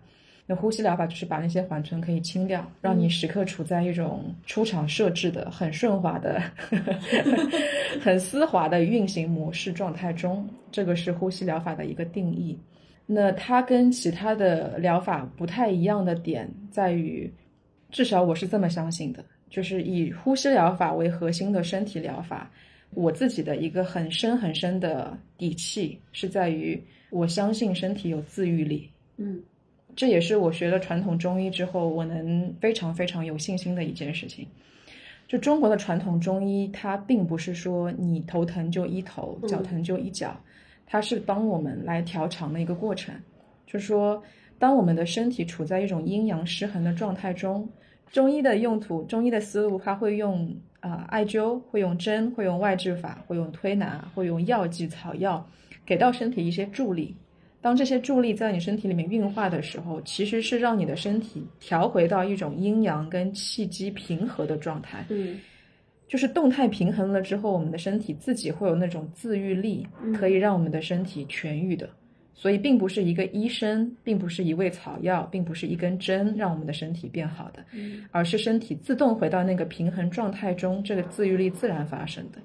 那呼吸疗法就是把那些缓存可以清掉，让你时刻处在一种出厂设置的很顺滑的、(laughs) 很丝滑的运行模式状态中。这个是呼吸疗法的一个定义。那它跟其他的疗法不太一样的点在于，至少我是这么相信的，就是以呼吸疗法为核心的身体疗法，我自己的一个很深很深的底气是在于，我相信身体有自愈力。嗯这也是我学了传统中医之后，我能非常非常有信心的一件事情。就中国的传统中医，它并不是说你头疼就医头，脚疼就医脚，它是帮我们来调长的一个过程。就是说，当我们的身体处在一种阴阳失衡的状态中，中医的用途，中医的思路，它会用啊、艾灸，会用针，会用外治法，会用推拿，会用药剂草药，给到身体一些助力。当这些助力在你身体里面运化的时候，其实是让你的身体调回到一种阴阳跟气机平和的状态。嗯就是动态平衡了之后，我们的身体自己会有那种自愈力，可以让我们的身体痊愈的。所以，并不是一个医生，并不是一味草药，并不是一根针让我们的身体变好的，而是身体自动回到那个平衡状态中，这个自愈力自然发生的。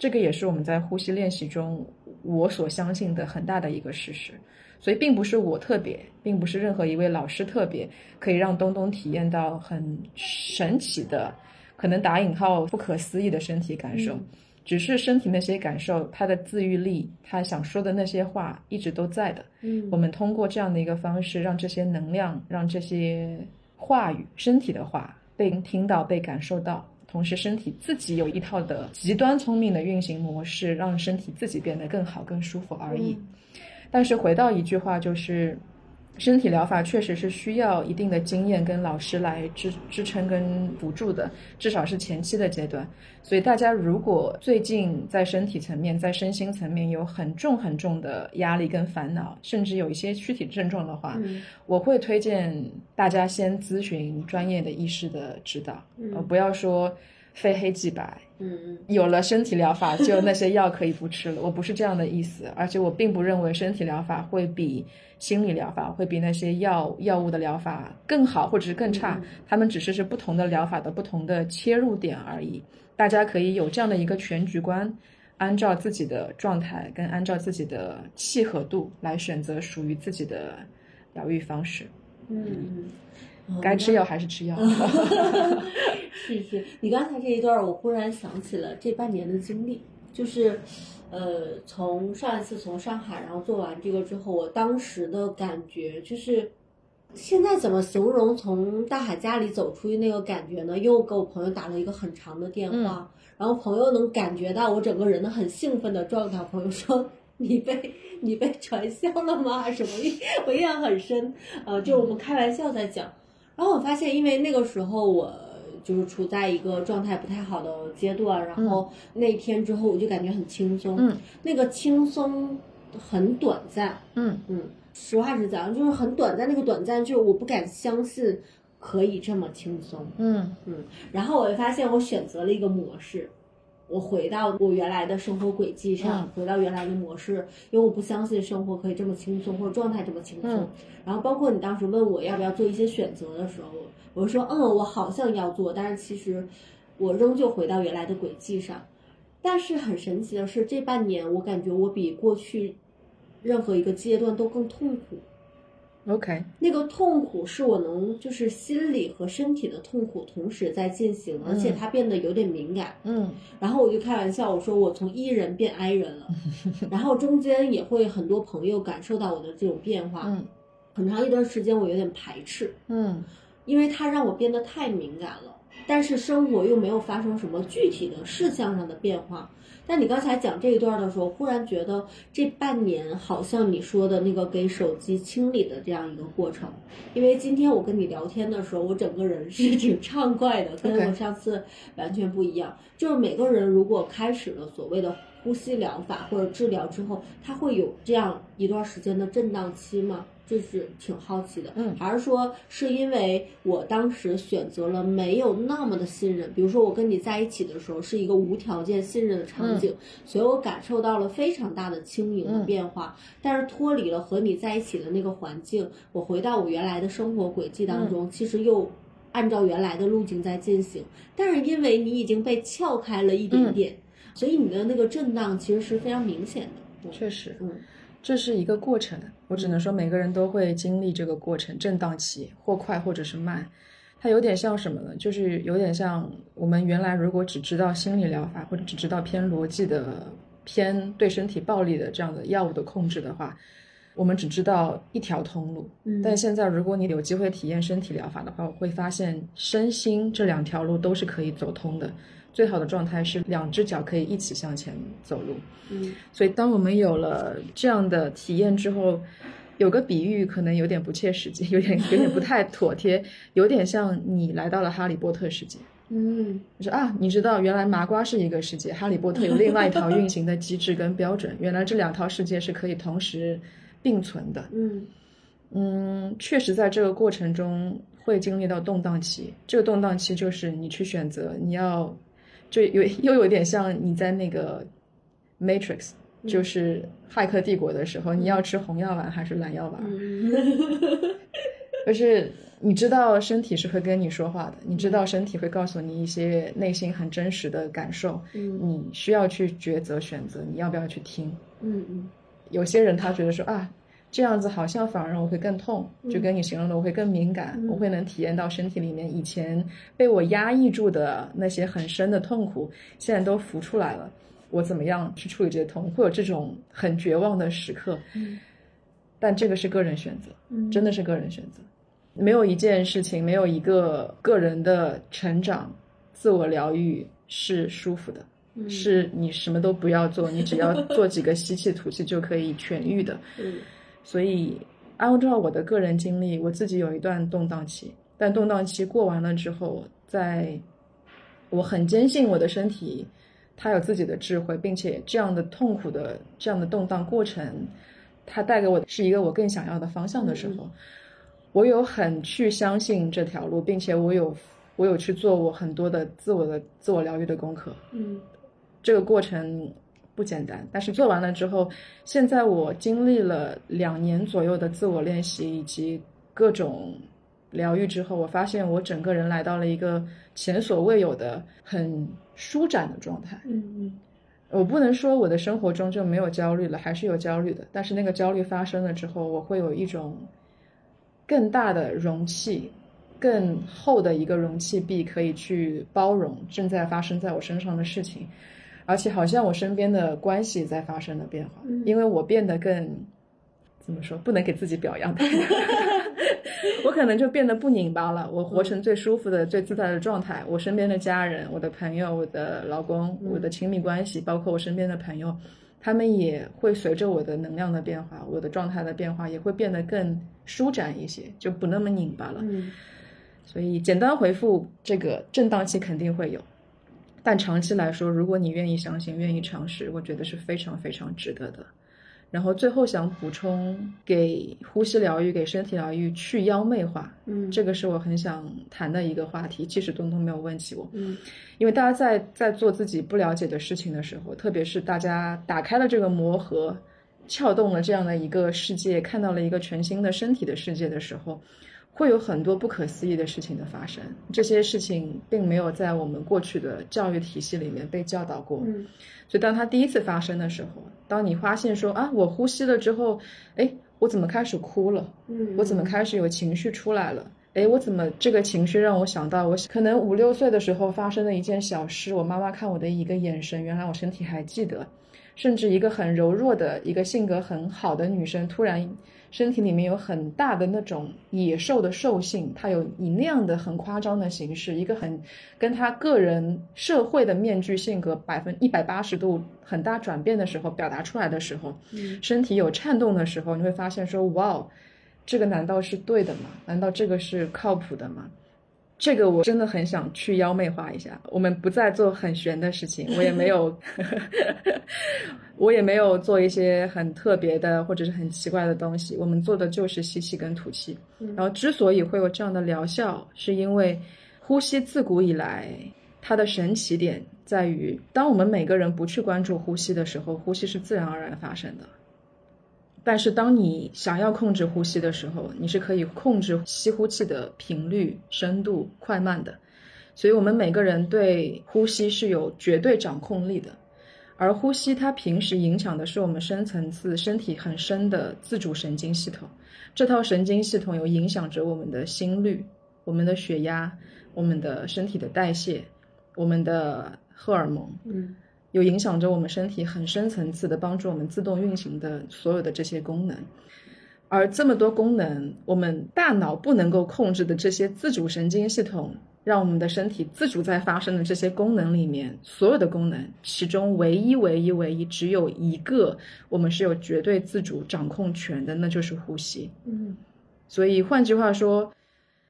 这个也是我们在呼吸练习中我所相信的很大的一个事实。所以，并不是我特别，并不是任何一位老师特别，可以让东东体验到很神奇的，可能打引号不可思议的身体感受。只是身体那些感受，他的自愈力，他想说的那些话一直都在的。嗯，我们通过这样的一个方式，让这些能量，让这些话语，身体的话被听到、被感受到，同时身体自己有一套的极端聪明的运行模式，让身体自己变得更好、更舒服而已。但是回到一句话，就是。身体疗法确实是需要一定的经验跟老师来支支撑跟辅助的，至少是前期的阶段。所以大家如果最近在身体层面、在身心层面有很重很重的压力跟烦恼，甚至有一些躯体症状的话，我会推荐大家先咨询专业的医师的指导，呃，不要说非黑即白。嗯嗯，有了身体疗法，就那些药可以不吃了。我不是这样的意思，而且我并不认为身体疗法会比心理疗法会比那些药药物的疗法更好或者是更差。他们只是是不同的疗法的不同的切入点而已。大家可以有这样的一个全局观，按照自己的状态跟按照自己的契合度来选择属于自己的疗愈方式。嗯。该吃药还是吃药。(laughs) 是是，你刚才这一段，我忽然想起了这半年的经历，就是，呃，从上一次从上海，然后做完这个之后，我当时的感觉就是，现在怎么形容从大海家里走出去那个感觉呢？又给我朋友打了一个很长的电话，然后朋友能感觉到我整个人的很兴奋的状态。朋友说：“你被你被传销了吗？还是什么？”我印象很深，呃，就我们开玩笑在讲。然后我发现，因为那个时候我就是处在一个状态不太好的阶段，然后那天之后我就感觉很轻松，嗯，那个轻松很短暂，嗯。嗯，实话实讲，就是很短暂，那个短暂就是我不敢相信可以这么轻松，嗯。嗯，然后我就发现我选择了一个模式。我回到我原来的生活轨迹上，回到原来的模式，因为我不相信生活可以这么轻松，或者状态这么轻松。然后包括你当时问我要不要做一些选择的时候，我说嗯，我好像要做，但是其实我仍旧回到原来的轨迹上。但是很神奇的是，这半年我感觉我比过去任何一个阶段都更痛苦。OK，那个痛苦是我能就是心理和身体的痛苦同时在进行，而且它变得有点敏感。嗯，然后我就开玩笑我说我从 E 人变 I 人了，(laughs) 然后中间也会很多朋友感受到我的这种变化。嗯，很长一段时间我有点排斥。嗯，因为它让我变得太敏感了，但是生活又没有发生什么具体的事项上的变化。但你刚才讲这一段的时候，忽然觉得这半年好像你说的那个给手机清理的这样一个过程。因为今天我跟你聊天的时候，我整个人是挺畅快的，跟我上次完全不一样。就是每个人如果开始了所谓的呼吸疗法或者治疗之后，它会有这样一段时间的震荡期吗？这是挺好奇的，嗯，还是说是因为我当时选择了没有那么的信任，比如说我跟你在一起的时候是一个无条件信任的场景，所以我感受到了非常大的轻盈的变化。但是脱离了和你在一起的那个环境，我回到我原来的生活轨迹当中，其实又按照原来的路径在进行。但是因为你已经被撬开了一点点，所以你的那个震荡其实是非常明显的。确实，嗯。这是一个过程，我只能说每个人都会经历这个过程，震荡期或快或者是慢，它有点像什么呢？就是有点像我们原来如果只知道心理疗法或者只知道偏逻辑的、偏对身体暴力的这样的药物的控制的话，我们只知道一条通路。嗯，但现在如果你有机会体验身体疗法的话，我会发现身心这两条路都是可以走通的。最好的状态是两只脚可以一起向前走路。嗯，所以当我们有了这样的体验之后，有个比喻可能有点不切实际，有点有点不太 (laughs) 妥帖，有点像你来到了哈利波特世界。嗯，你说啊，你知道原来麻瓜是一个世界，哈利波特有另外一套运行的机制跟标准，原来这两套世界是可以同时并存的。嗯嗯，确实在这个过程中会经历到动荡期，这个动荡期就是你去选择你要。就有 (laughs) 又有点像你在那个 Matrix，就是骇客帝国的时候，你要吃红药丸还是蓝药丸？(laughs) (laughs) 就是你知道身体是会跟你说话的，你知道身体会告诉你一些内心很真实的感受，你需要去抉择选择你要不要去听。嗯嗯，有些人他觉得说啊。这样子好像反而让我会更痛，就跟你形容的，我会更敏感，我会能体验到身体里面以前被我压抑住的那些很深的痛苦，现在都浮出来了。我怎么样去处理这些痛？会有这种很绝望的时刻，但这个是个人选择，真的是个人选择。没有一件事情，没有一个个人的成长、自我疗愈是舒服的，是你什么都不要做，你只要做几个吸气吐气就可以痊愈的。(laughs) 所以，按照我的个人经历，我自己有一段动荡期，但动荡期过完了之后，在我很坚信我的身体，它有自己的智慧，并且这样的痛苦的这样的动荡过程，它带给我的是一个我更想要的方向的时候，我有很去相信这条路，并且我有我有去做我很多的自我的自我疗愈的功课。嗯，这个过程。不简单，但是做完了之后，现在我经历了两年左右的自我练习以及各种疗愈之后，我发现我整个人来到了一个前所未有的很舒展的状态。嗯嗯，我不能说我的生活中就没有焦虑了，还是有焦虑的，但是那个焦虑发生了之后，我会有一种更大的容器，更厚的一个容器壁，可以去包容正在发生在我身上的事情。而且好像我身边的关系在发生了变化，因为我变得更怎么说，不能给自己表扬的，(laughs) (laughs) 我可能就变得不拧巴了。我活成最舒服的、最自在的状态。我身边的家人、我的朋友、我的老公、我的亲密关系，包括我身边的朋友，他们也会随着我的能量的变化、我的状态的变化，也会变得更舒展一些，就不那么拧巴了。所以简单回复，这个震荡期肯定会有。但长期来说，如果你愿意相信、愿意尝试，我觉得是非常非常值得的。然后最后想补充，给呼吸疗愈、给身体疗愈去妖媚化，嗯，这个是我很想谈的一个话题。其实东东没有问起我，嗯，因为大家在在做自己不了解的事情的时候，特别是大家打开了这个魔盒，撬动了这样的一个世界，看到了一个全新的身体的世界的时候。会有很多不可思议的事情的发生，这些事情并没有在我们过去的教育体系里面被教导过。嗯，所以当它第一次发生的时候，当你发现说啊，我呼吸了之后，哎，我怎么开始哭了？嗯，我怎么开始有情绪出来了？哎，我怎么这个情绪让我想到我可能五六岁的时候发生的一件小事，我妈妈看我的一个眼神，原来我身体还记得，甚至一个很柔弱的一个性格很好的女生突然。身体里面有很大的那种野兽的兽性，它有以那样的很夸张的形式，一个很跟他个人社会的面具性格百分一百八十度很大转变的时候，表达出来的时候，身体有颤动的时候，你会发现说，哇，这个难道是对的吗？难道这个是靠谱的吗？这个我真的很想去妖媚化一下。我们不再做很玄的事情，我也没有，(laughs) 我也没有做一些很特别的或者是很奇怪的东西。我们做的就是吸气跟吐气。然后之所以会有这样的疗效，是因为呼吸自古以来它的神奇点在于，当我们每个人不去关注呼吸的时候，呼吸是自然而然发生的。但是，当你想要控制呼吸的时候，你是可以控制吸呼气的频率、深度、快慢的。所以，我们每个人对呼吸是有绝对掌控力的。而呼吸它平时影响的是我们深层次、身体很深的自主神经系统。这套神经系统有影响着我们的心率、我们的血压、我们的身体的代谢、我们的荷尔蒙。嗯。有影响着我们身体很深层次的帮助我们自动运行的所有的这些功能，而这么多功能，我们大脑不能够控制的这些自主神经系统，让我们的身体自主在发生的这些功能里面，所有的功能，其中唯一、唯一、唯一只有一个，我们是有绝对自主掌控权的，那就是呼吸。嗯，所以换句话说。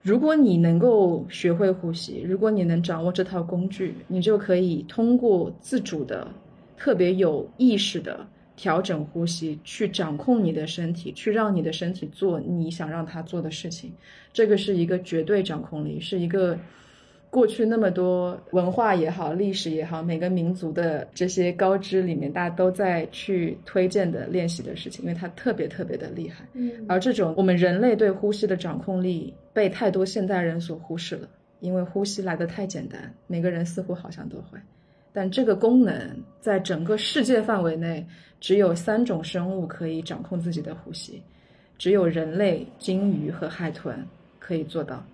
如果你能够学会呼吸，如果你能掌握这套工具，你就可以通过自主的、特别有意识的调整呼吸，去掌控你的身体，去让你的身体做你想让它做的事情。这个是一个绝对掌控力，是一个过去那么多文化也好，历史也好，每个民族的这些高知里面，大家都在去推荐的练习的事情，因为它特别特别的厉害。嗯而这种我们人类对呼吸的掌控力被太多现代人所忽视了，因为呼吸来的太简单，每个人似乎好像都会。但这个功能在整个世界范围内，只有三种生物可以掌控自己的呼吸，只有人类、鲸鱼和海豚可以做到。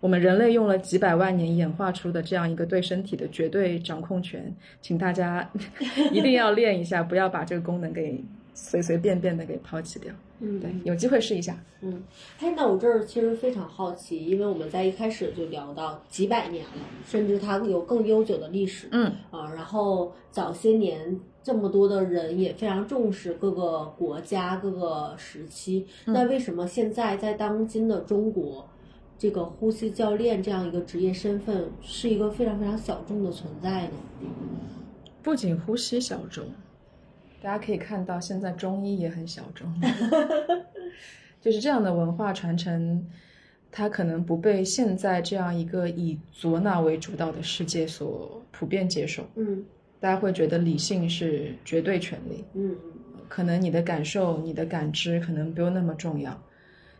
我们人类用了几百万年演化出的这样一个对身体的绝对掌控权，请大家 (laughs) 一定要练一下，不要把这个功能给随随便便的给抛弃掉。嗯，对，有机会试一下。嗯，哎，那我这儿其实非常好奇，因为我们在一开始就聊到几百年了，甚至它有更悠久的历史。嗯啊，然后早些年这么多的人也非常重视各个国家、各个时期，那为什么现在在当今的中国，这个呼吸教练这样一个职业身份是一个非常非常小众的存在的？不仅呼吸小众，大家可以看到现在中医也很小众，(laughs) 就是这样的文化传承，它可能不被现在这样一个以左脑为主导的世界所普遍接受。嗯大家会觉得理性是绝对权利，嗯可能你的感受、你的感知可能不用那么重要。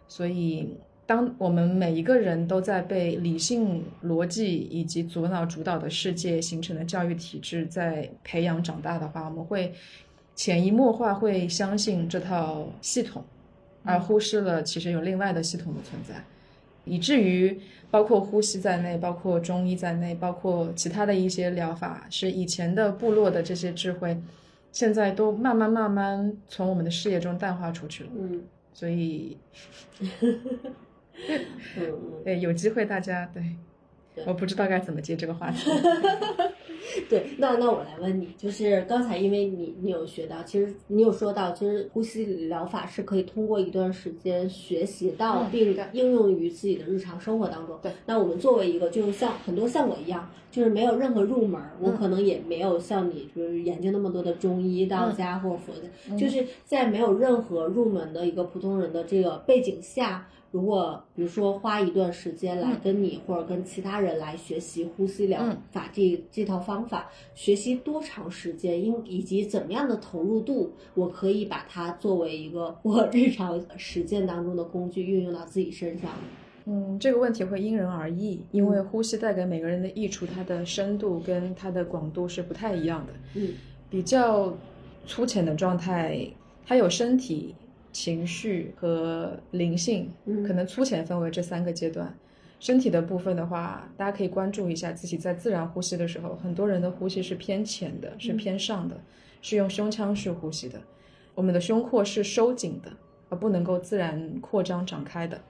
所以，当我们每一个人都在被理性、逻辑以及左脑主导的世界形成的教育体制在培养长大的话，我们会潜移默化会相信这套系统，而忽视了其实有另外的系统的存在，以至于包括呼吸在内，包括中医在内，包括其他的一些疗法，是以前的部落的这些智慧，现在都慢慢慢慢从我们的视野中淡化出去了。嗯。所以，嗯嗯。对，有机会大家对对，我不知道该怎么接这个话题。(laughs) 对，那那我来问你，就是刚才因为你你有学到，其实你有说到，其实呼吸疗法是可以通过一段时间学习到，嗯并对应用于自己的日常生活当中。对，那我们作为一个，就是像很多像我一样，就是没有任何入门儿，我嗯可能也没有像你，就是研究那么多的中医、道家或者佛家，嗯就是在没有任何入门的一个普通人的这个背景下。如果比如说花一段时间来嗯跟你、或者跟其他人来学习呼吸疗嗯法这、这套方法，学习多长时间，应以及怎么样的投入度，我可以把它作为一个我 (laughs) 日常实践当中的工具运用到自己身上。嗯，这个问题会因人而异，因为呼吸带给每个人的益处，它的深度跟它的广度是不太一样的。嗯比较粗浅的状态，它有身体、情绪和灵性，嗯可能粗浅分为这三个阶段。身体的部分的话，大家可以关注一下自己在自然呼吸的时候，很多人的呼吸是偏浅的，是偏上的，是用胸腔式呼吸的。我们的胸廓是收紧的，而不能够自然扩张展开的。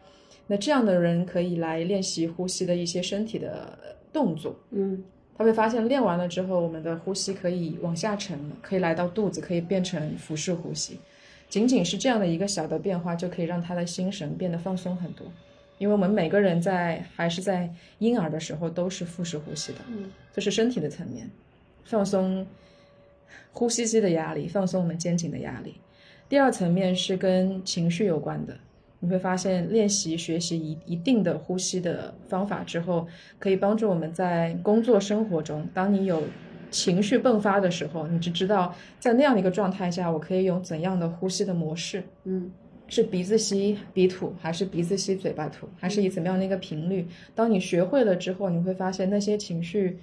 那这样的人可以来练习呼吸的一些身体的动作，嗯他会发现练完了之后，我们的呼吸可以往下沉了，可以来到肚子，可以变成腹式呼吸。仅仅是这样的一个小的变化，就可以让他的心神变得放松很多。因为我们每个人在还是在婴儿的时候都是腹式呼吸的，嗯这是身体的层面，放松呼吸机的压力，放松我们肩颈的压力。第二层面是跟情绪有关的，你会发现练习学习一一定的呼吸的方法之后，可以帮助我们在工作生活中，当你有情绪迸发的时候，你就知道在那样的一个状态下，我可以用怎样的呼吸的模式。嗯是鼻子吸鼻吐，还是鼻子吸嘴巴吐，还是以怎么样的一个频率？当你学会了之后，你会发现那些情绪，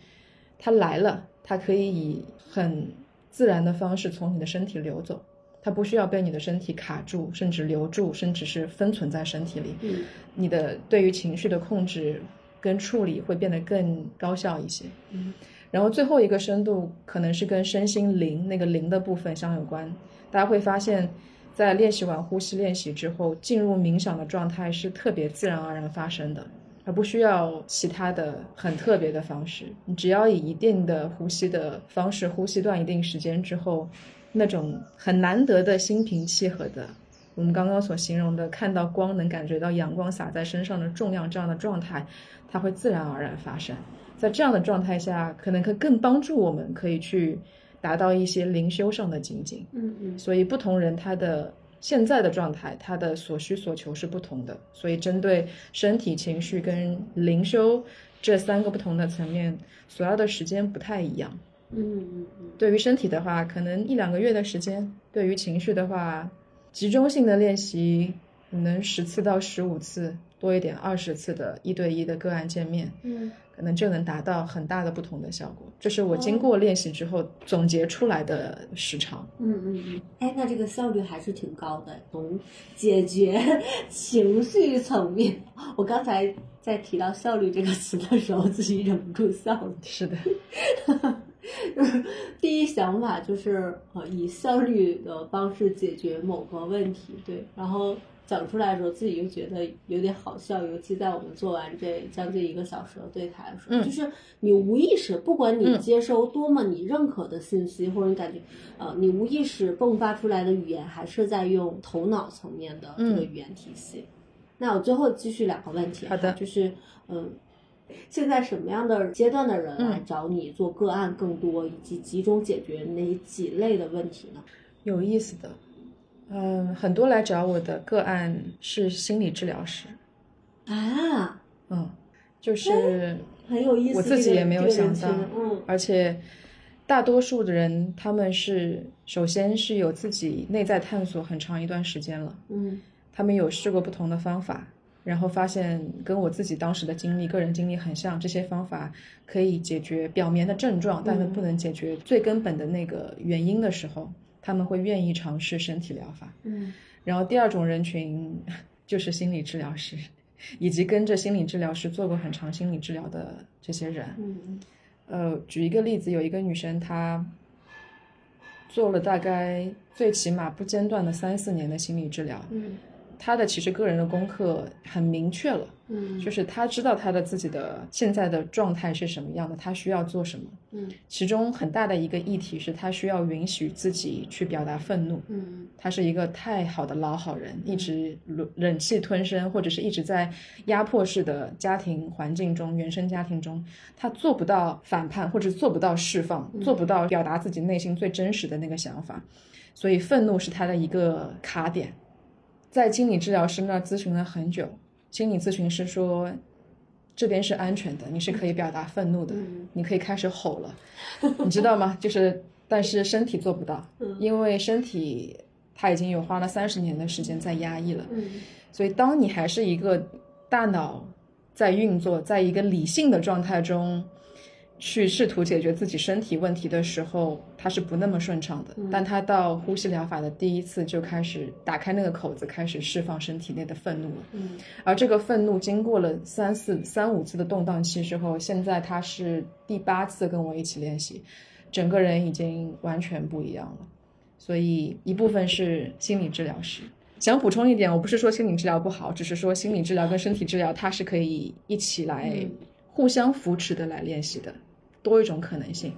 它来了，它可以以很自然的方式从你的身体流走，它不需要被你的身体卡住，甚至留住，甚至是封存在身体里。嗯你的对于情绪的控制跟处理会变得更高效一些。嗯然后最后一个深度可能是跟身心灵那个灵的部分相有关。大家会发现，在练习完呼吸练习之后，进入冥想的状态是特别自然而然发生的，而不需要其他的很特别的方式。你只要以一定的呼吸的方式呼吸段一定时间之后，那种很难得的心平气和的。我们刚刚所形容的，看到光能感觉到阳光洒在身上的重量这样的状态，它会自然而然发生。在这样的状态下，可能可更帮助我们可以去达到一些灵修上的精进。嗯嗯所以不同人他的现在的状态，他的所需所求是不同的。所以针对身体、情绪跟灵修这三个不同的层面所要的时间不太一样。嗯嗯嗯，对于身体的话，可能一两个月的时间；对于情绪的话，集中性的练习，可能十次到十五次，多一点二十次的一对一的个案见面，嗯可能就能达到很大的不同的效果。这是我经过练习之后总结出来的时长。嗯嗯嗯，哎，那这个效率还是挺高的，从解决 (laughs) 情绪层面。我刚才在提到效率这个词的时候，自己忍不住笑了。是的，就 (laughs) 是第一想法就是呃，以效率的方式解决某个问题，对，然后讲出来的时候，自己又觉得有点好笑，尤其在我们做完这将近一个小时的对谈的时候，嗯就是你无意识，不管你嗯接收多么你认可的信息，或者你感觉呃，你无意识迸发出来的语言，还是在用头脑层面的这个嗯语言体系。那我最后继续两个问题，好的就是嗯。现在什么样的阶段的人来嗯找你做个案更多，以及集中解决哪几类的问题呢？有意思的。嗯，很多来找我的个案是心理治疗师。啊，嗯，就是很有意思。我自己也没有想到嗯而且大多数的人他们是首先是有自己内在探索很长一段时间了，嗯他们有试过不同的方法，然后发现跟我自己当时的经历、个人经历很像，这些方法可以解决表面的症状，但是不能解决最根本的那个原因的时候，他们会愿意尝试身体疗法。嗯然后第二种人群就是心理治疗师，以及跟着心理治疗师做过很长心理治疗的这些人。嗯呃，举一个例子，有一个女生，她做了大概最起码不间断的三四年的心理治疗，嗯她的其实个人的功课很明确了，嗯，就是他知道他的自己的现在的状态是什么样的，他需要做什么。嗯其中很大的一个议题是，他需要允许自己去表达愤怒。嗯他是一个太好的老好人，一直忍忍气吞声，或者是一直在压迫式的家庭环境中、原生家庭中，他做不到反叛，或者做不到释放，做不到表达自己内心最真实的那个想法，所以愤怒是他的一个卡点。在心理治疗师那儿咨询了很久，心理咨询师说这边是安全的，你是可以表达愤怒的，嗯你可以开始吼了，你知道吗？就是但是身体做不到，嗯因为身体它已经有花了三十年的时间在压抑了，嗯所以当你还是一个大脑在运作，在一个理性的状态中。去试图解决自己身体问题的时候，他是不那么顺畅的。嗯但他到呼吸疗法的第一次就开始打开那个口子，开始释放身体内的愤怒了。嗯而这个愤怒经过了三四三五次的动荡期之后，现在他是第八次跟我一起练习，整个人已经完全不一样了。所以一部分是心理治疗师。想补充一点，我不是说心理治疗不好，只是说心理治疗跟身体治疗它是可以一起来嗯互相扶持的来练习的，多一种可能性。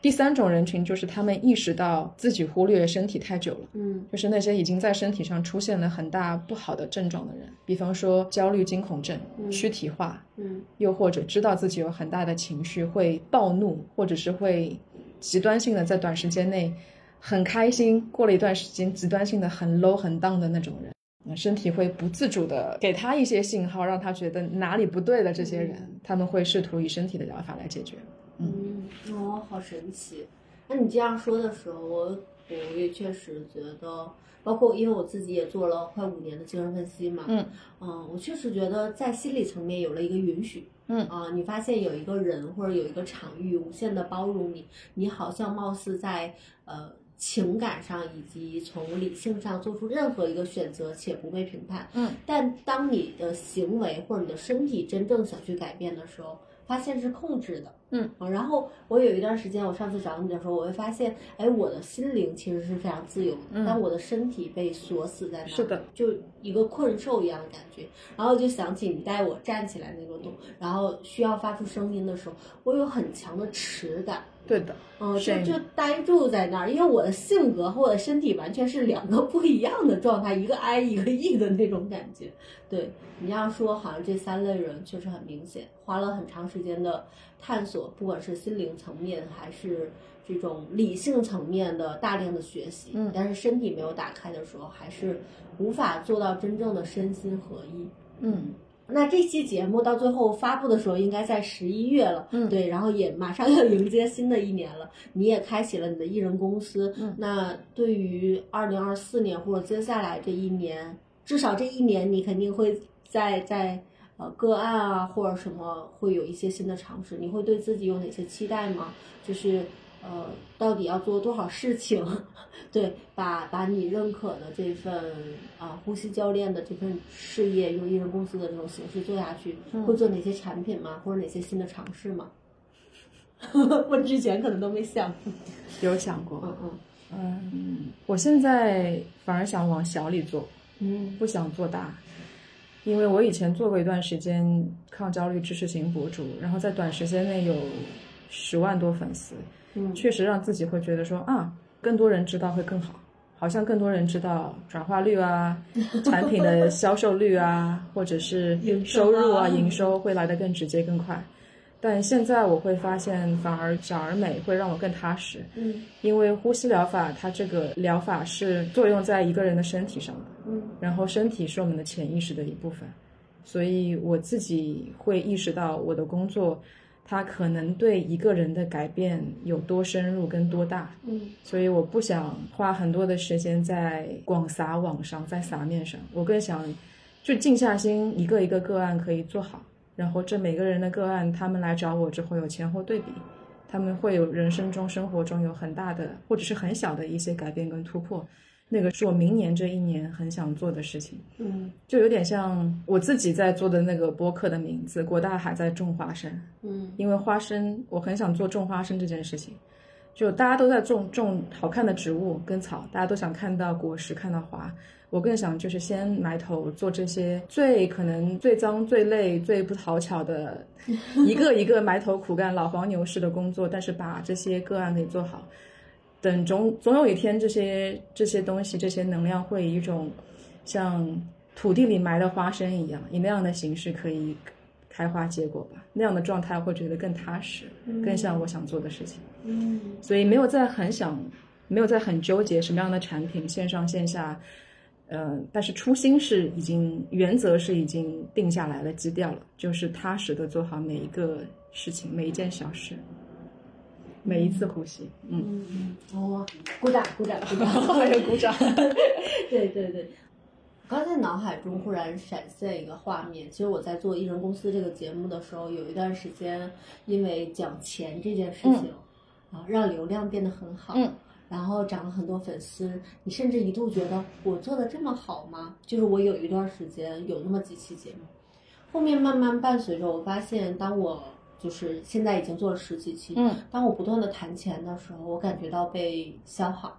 第三种人群就是他们意识到自己忽略身体太久了。嗯就是那些已经在身体上出现了很大不好的症状的人，比方说焦虑惊恐症、嗯躯体化，嗯又或者知道自己有很大的情绪会暴怒，或者是会极端性的在短时间内很开心，过了一段时间极端性的很 low 很 down 的那种人，那身体会不自主的给他一些信号，让他觉得哪里不对的这些人，他们会试图以身体的疗法来解决。嗯，哦，好神奇。那你这样说的时候，我我也确实觉得，包括因为我自己也做了快五年的精神分析嘛，嗯嗯，我确实觉得在心理层面有了一个允许。嗯啊，你发现有一个人或者有一个场域无限的包容你，你好像貌似在呃情感上以及从理性上做出任何一个选择且不被评判。嗯，但当你的行为或者你的身体真正想去改变的时候，发现是控制的。嗯啊，然后我有一段时间，我上次找你的时候，我会发现，哎，我的心灵其实是非常自由的，嗯但我的身体被锁死在那儿，是的，就一个困兽一样的感觉。然后就想起你带我站起来那个动，然后需要发出声音的时候，我有很强的耻感。对的，嗯，就就呆住在那儿，因为我的性格和我的身体完全是两个不一样的状态，一个 I 一个 E 的那种感觉。对你要说，好像这三类人确实很明显，花了很长时间的探索，不管是心灵层面还是这种理性层面的大量的学习，嗯但是身体没有打开的时候，还是无法做到真正的身心合一。嗯，那这期节目到最后发布的时候，应该在十一月了，嗯。对，然后也马上要迎接新的一年了，你也开启了你的艺人公司，嗯。那对于二零二四年或者接下来这一年，至少这一年，你肯定会在在呃个案啊或者什么会有一些新的尝试，你会对自己有哪些期待吗？就是呃，到底要做多少事情？对，把把你认可的这份啊、呼吸教练的这份事业，用艺人公司的这种形式做下去，会做哪些产品吗？或者哪些新的尝试吗？(laughs) 我之前可能都没想。(laughs) 有想过，嗯嗯嗯，我现在反而想往小里做，嗯不想做大，因为我以前做过一段时间抗焦虑知识型博主，然后在短时间内有十万多粉丝，嗯确实让自己会觉得说啊，更多人知道会更好，好像更多人知道转化率啊、(laughs) 产品的销售率啊，或者是收入啊、营收会来得更直接更快。但现在我会发现，反而小而美会让我更踏实，嗯因为呼吸疗法它这个疗法是作用在一个人的身体上的。嗯然后身体是我们的潜意识的一部分，所以我自己会意识到我的工作，它可能对一个人的改变有多深入跟多大，嗯所以我不想花很多的时间在广撒网上，在撒面上，我更想就静下心，一个一个个案可以做好，然后这每个人的个案，他们来找我之后有前后对比。他们会有人生中、生活中有很大的或者是很小的一些改变跟突破，那个是我明年这一年很想做的事情，嗯就有点像我自己在做的那个播客的名字“郭大海在种花生”，嗯因为花生，我很想做种花生这件事情。就大家都在种种好看的植物跟草，大家都想看到果实，看到花。我更想就是先埋头做这些最可能最脏、最累、最不讨巧的，(laughs) 一个一个埋头苦干老黄牛式的工作，但是把这些个案给做好。等总总有一天，这些这些东西、这些能量会以一种像土地里埋的花生一样，以那样的形式可以开花结果吧。那样的状态会觉得更踏实，更像我想做的事情。嗯所以没有在很想，没有在很纠结什么样的产品，线上线下，呃，但是初心是已经，原则是已经定下来了，基调了，就是踏实的做好每一个事情，每一件小事，每一次呼吸。嗯，嗯哦，鼓掌鼓掌鼓掌，(laughs) 还有鼓掌。(laughs) 对对对，刚才脑海中忽然闪现一个画面，其实我在做艺人公司这个节目的时候，有一段时间因为讲钱这件事情，啊，让流量变得很好，嗯，然后涨了很多粉丝，你甚至一度觉得我做的这么好吗？就是我有一段时间有那么几期节目，后面慢慢伴随着我发现，当我就是现在已经做了十几期，嗯，当我不断的谈钱的时候，我感觉到被消耗。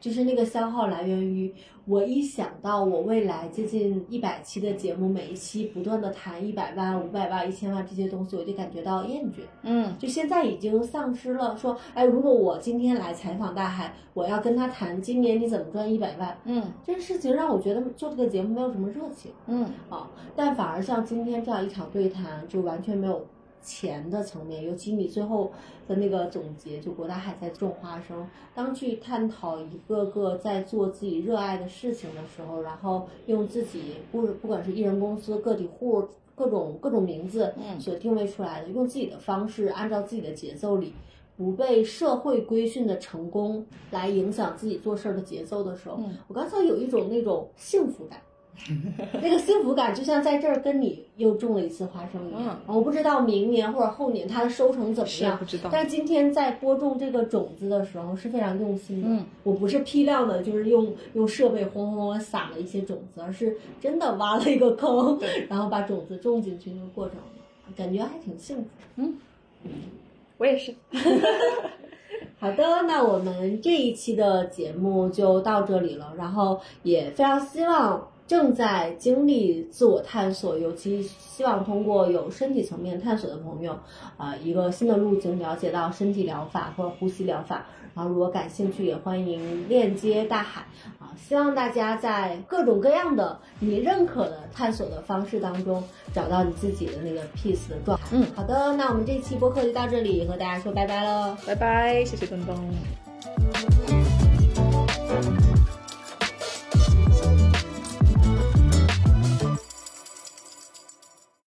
就是那个消耗来源于我一想到我未来接近一百期的节目，每一期不断的谈一百万、五百万、一千万这些东西，我就感觉到厌倦。嗯就现在已经丧失了说，哎，如果我今天来采访大海，我要跟他谈今年你怎么赚一百万，嗯这件事情让我觉得做这个节目没有什么热情嗯啊。但反而像今天这样一场对谈，就完全没有钱的层面，尤其你最后的那个总结，就国大海在种花生，当去探讨一个个在做自己热爱的事情的时候，然后用自己不不管是艺人公司、个体户。各种各种名字嗯所定位出来的，用自己的方式，按照自己的节奏里，不被社会规训的成功来影响自己做事儿的节奏的时候，嗯我刚才有一种那种幸福感，(laughs) 那个幸福感就像在这儿跟你又种了一次花生一样。我不知道明年或者后年它的收成怎么样不，知道。但今天在播种这个种子的时候是非常用心的。嗯，我不是批量的，就是用用设备轰轰轰撒了一些种子，而是真的挖了一个坑，(laughs) 然后把种子种进去那个过程，感觉还挺幸福。嗯我也是。(laughs) 好的，那我们这一期的节目就到这里了。然后也非常希望正在经历自我探索，尤其希望通过有身体层面探索的朋友，啊、一个新的路径了解到身体疗法或者呼吸疗法。然后如果感兴趣，也欢迎链接大海啊！希望大家在各种各样的你认可的探索的方式当中，找到你自己的那个 peace 的状态。嗯，好的，那我们这期播客就到这里，和大家说拜拜喽。拜拜，谢谢东东。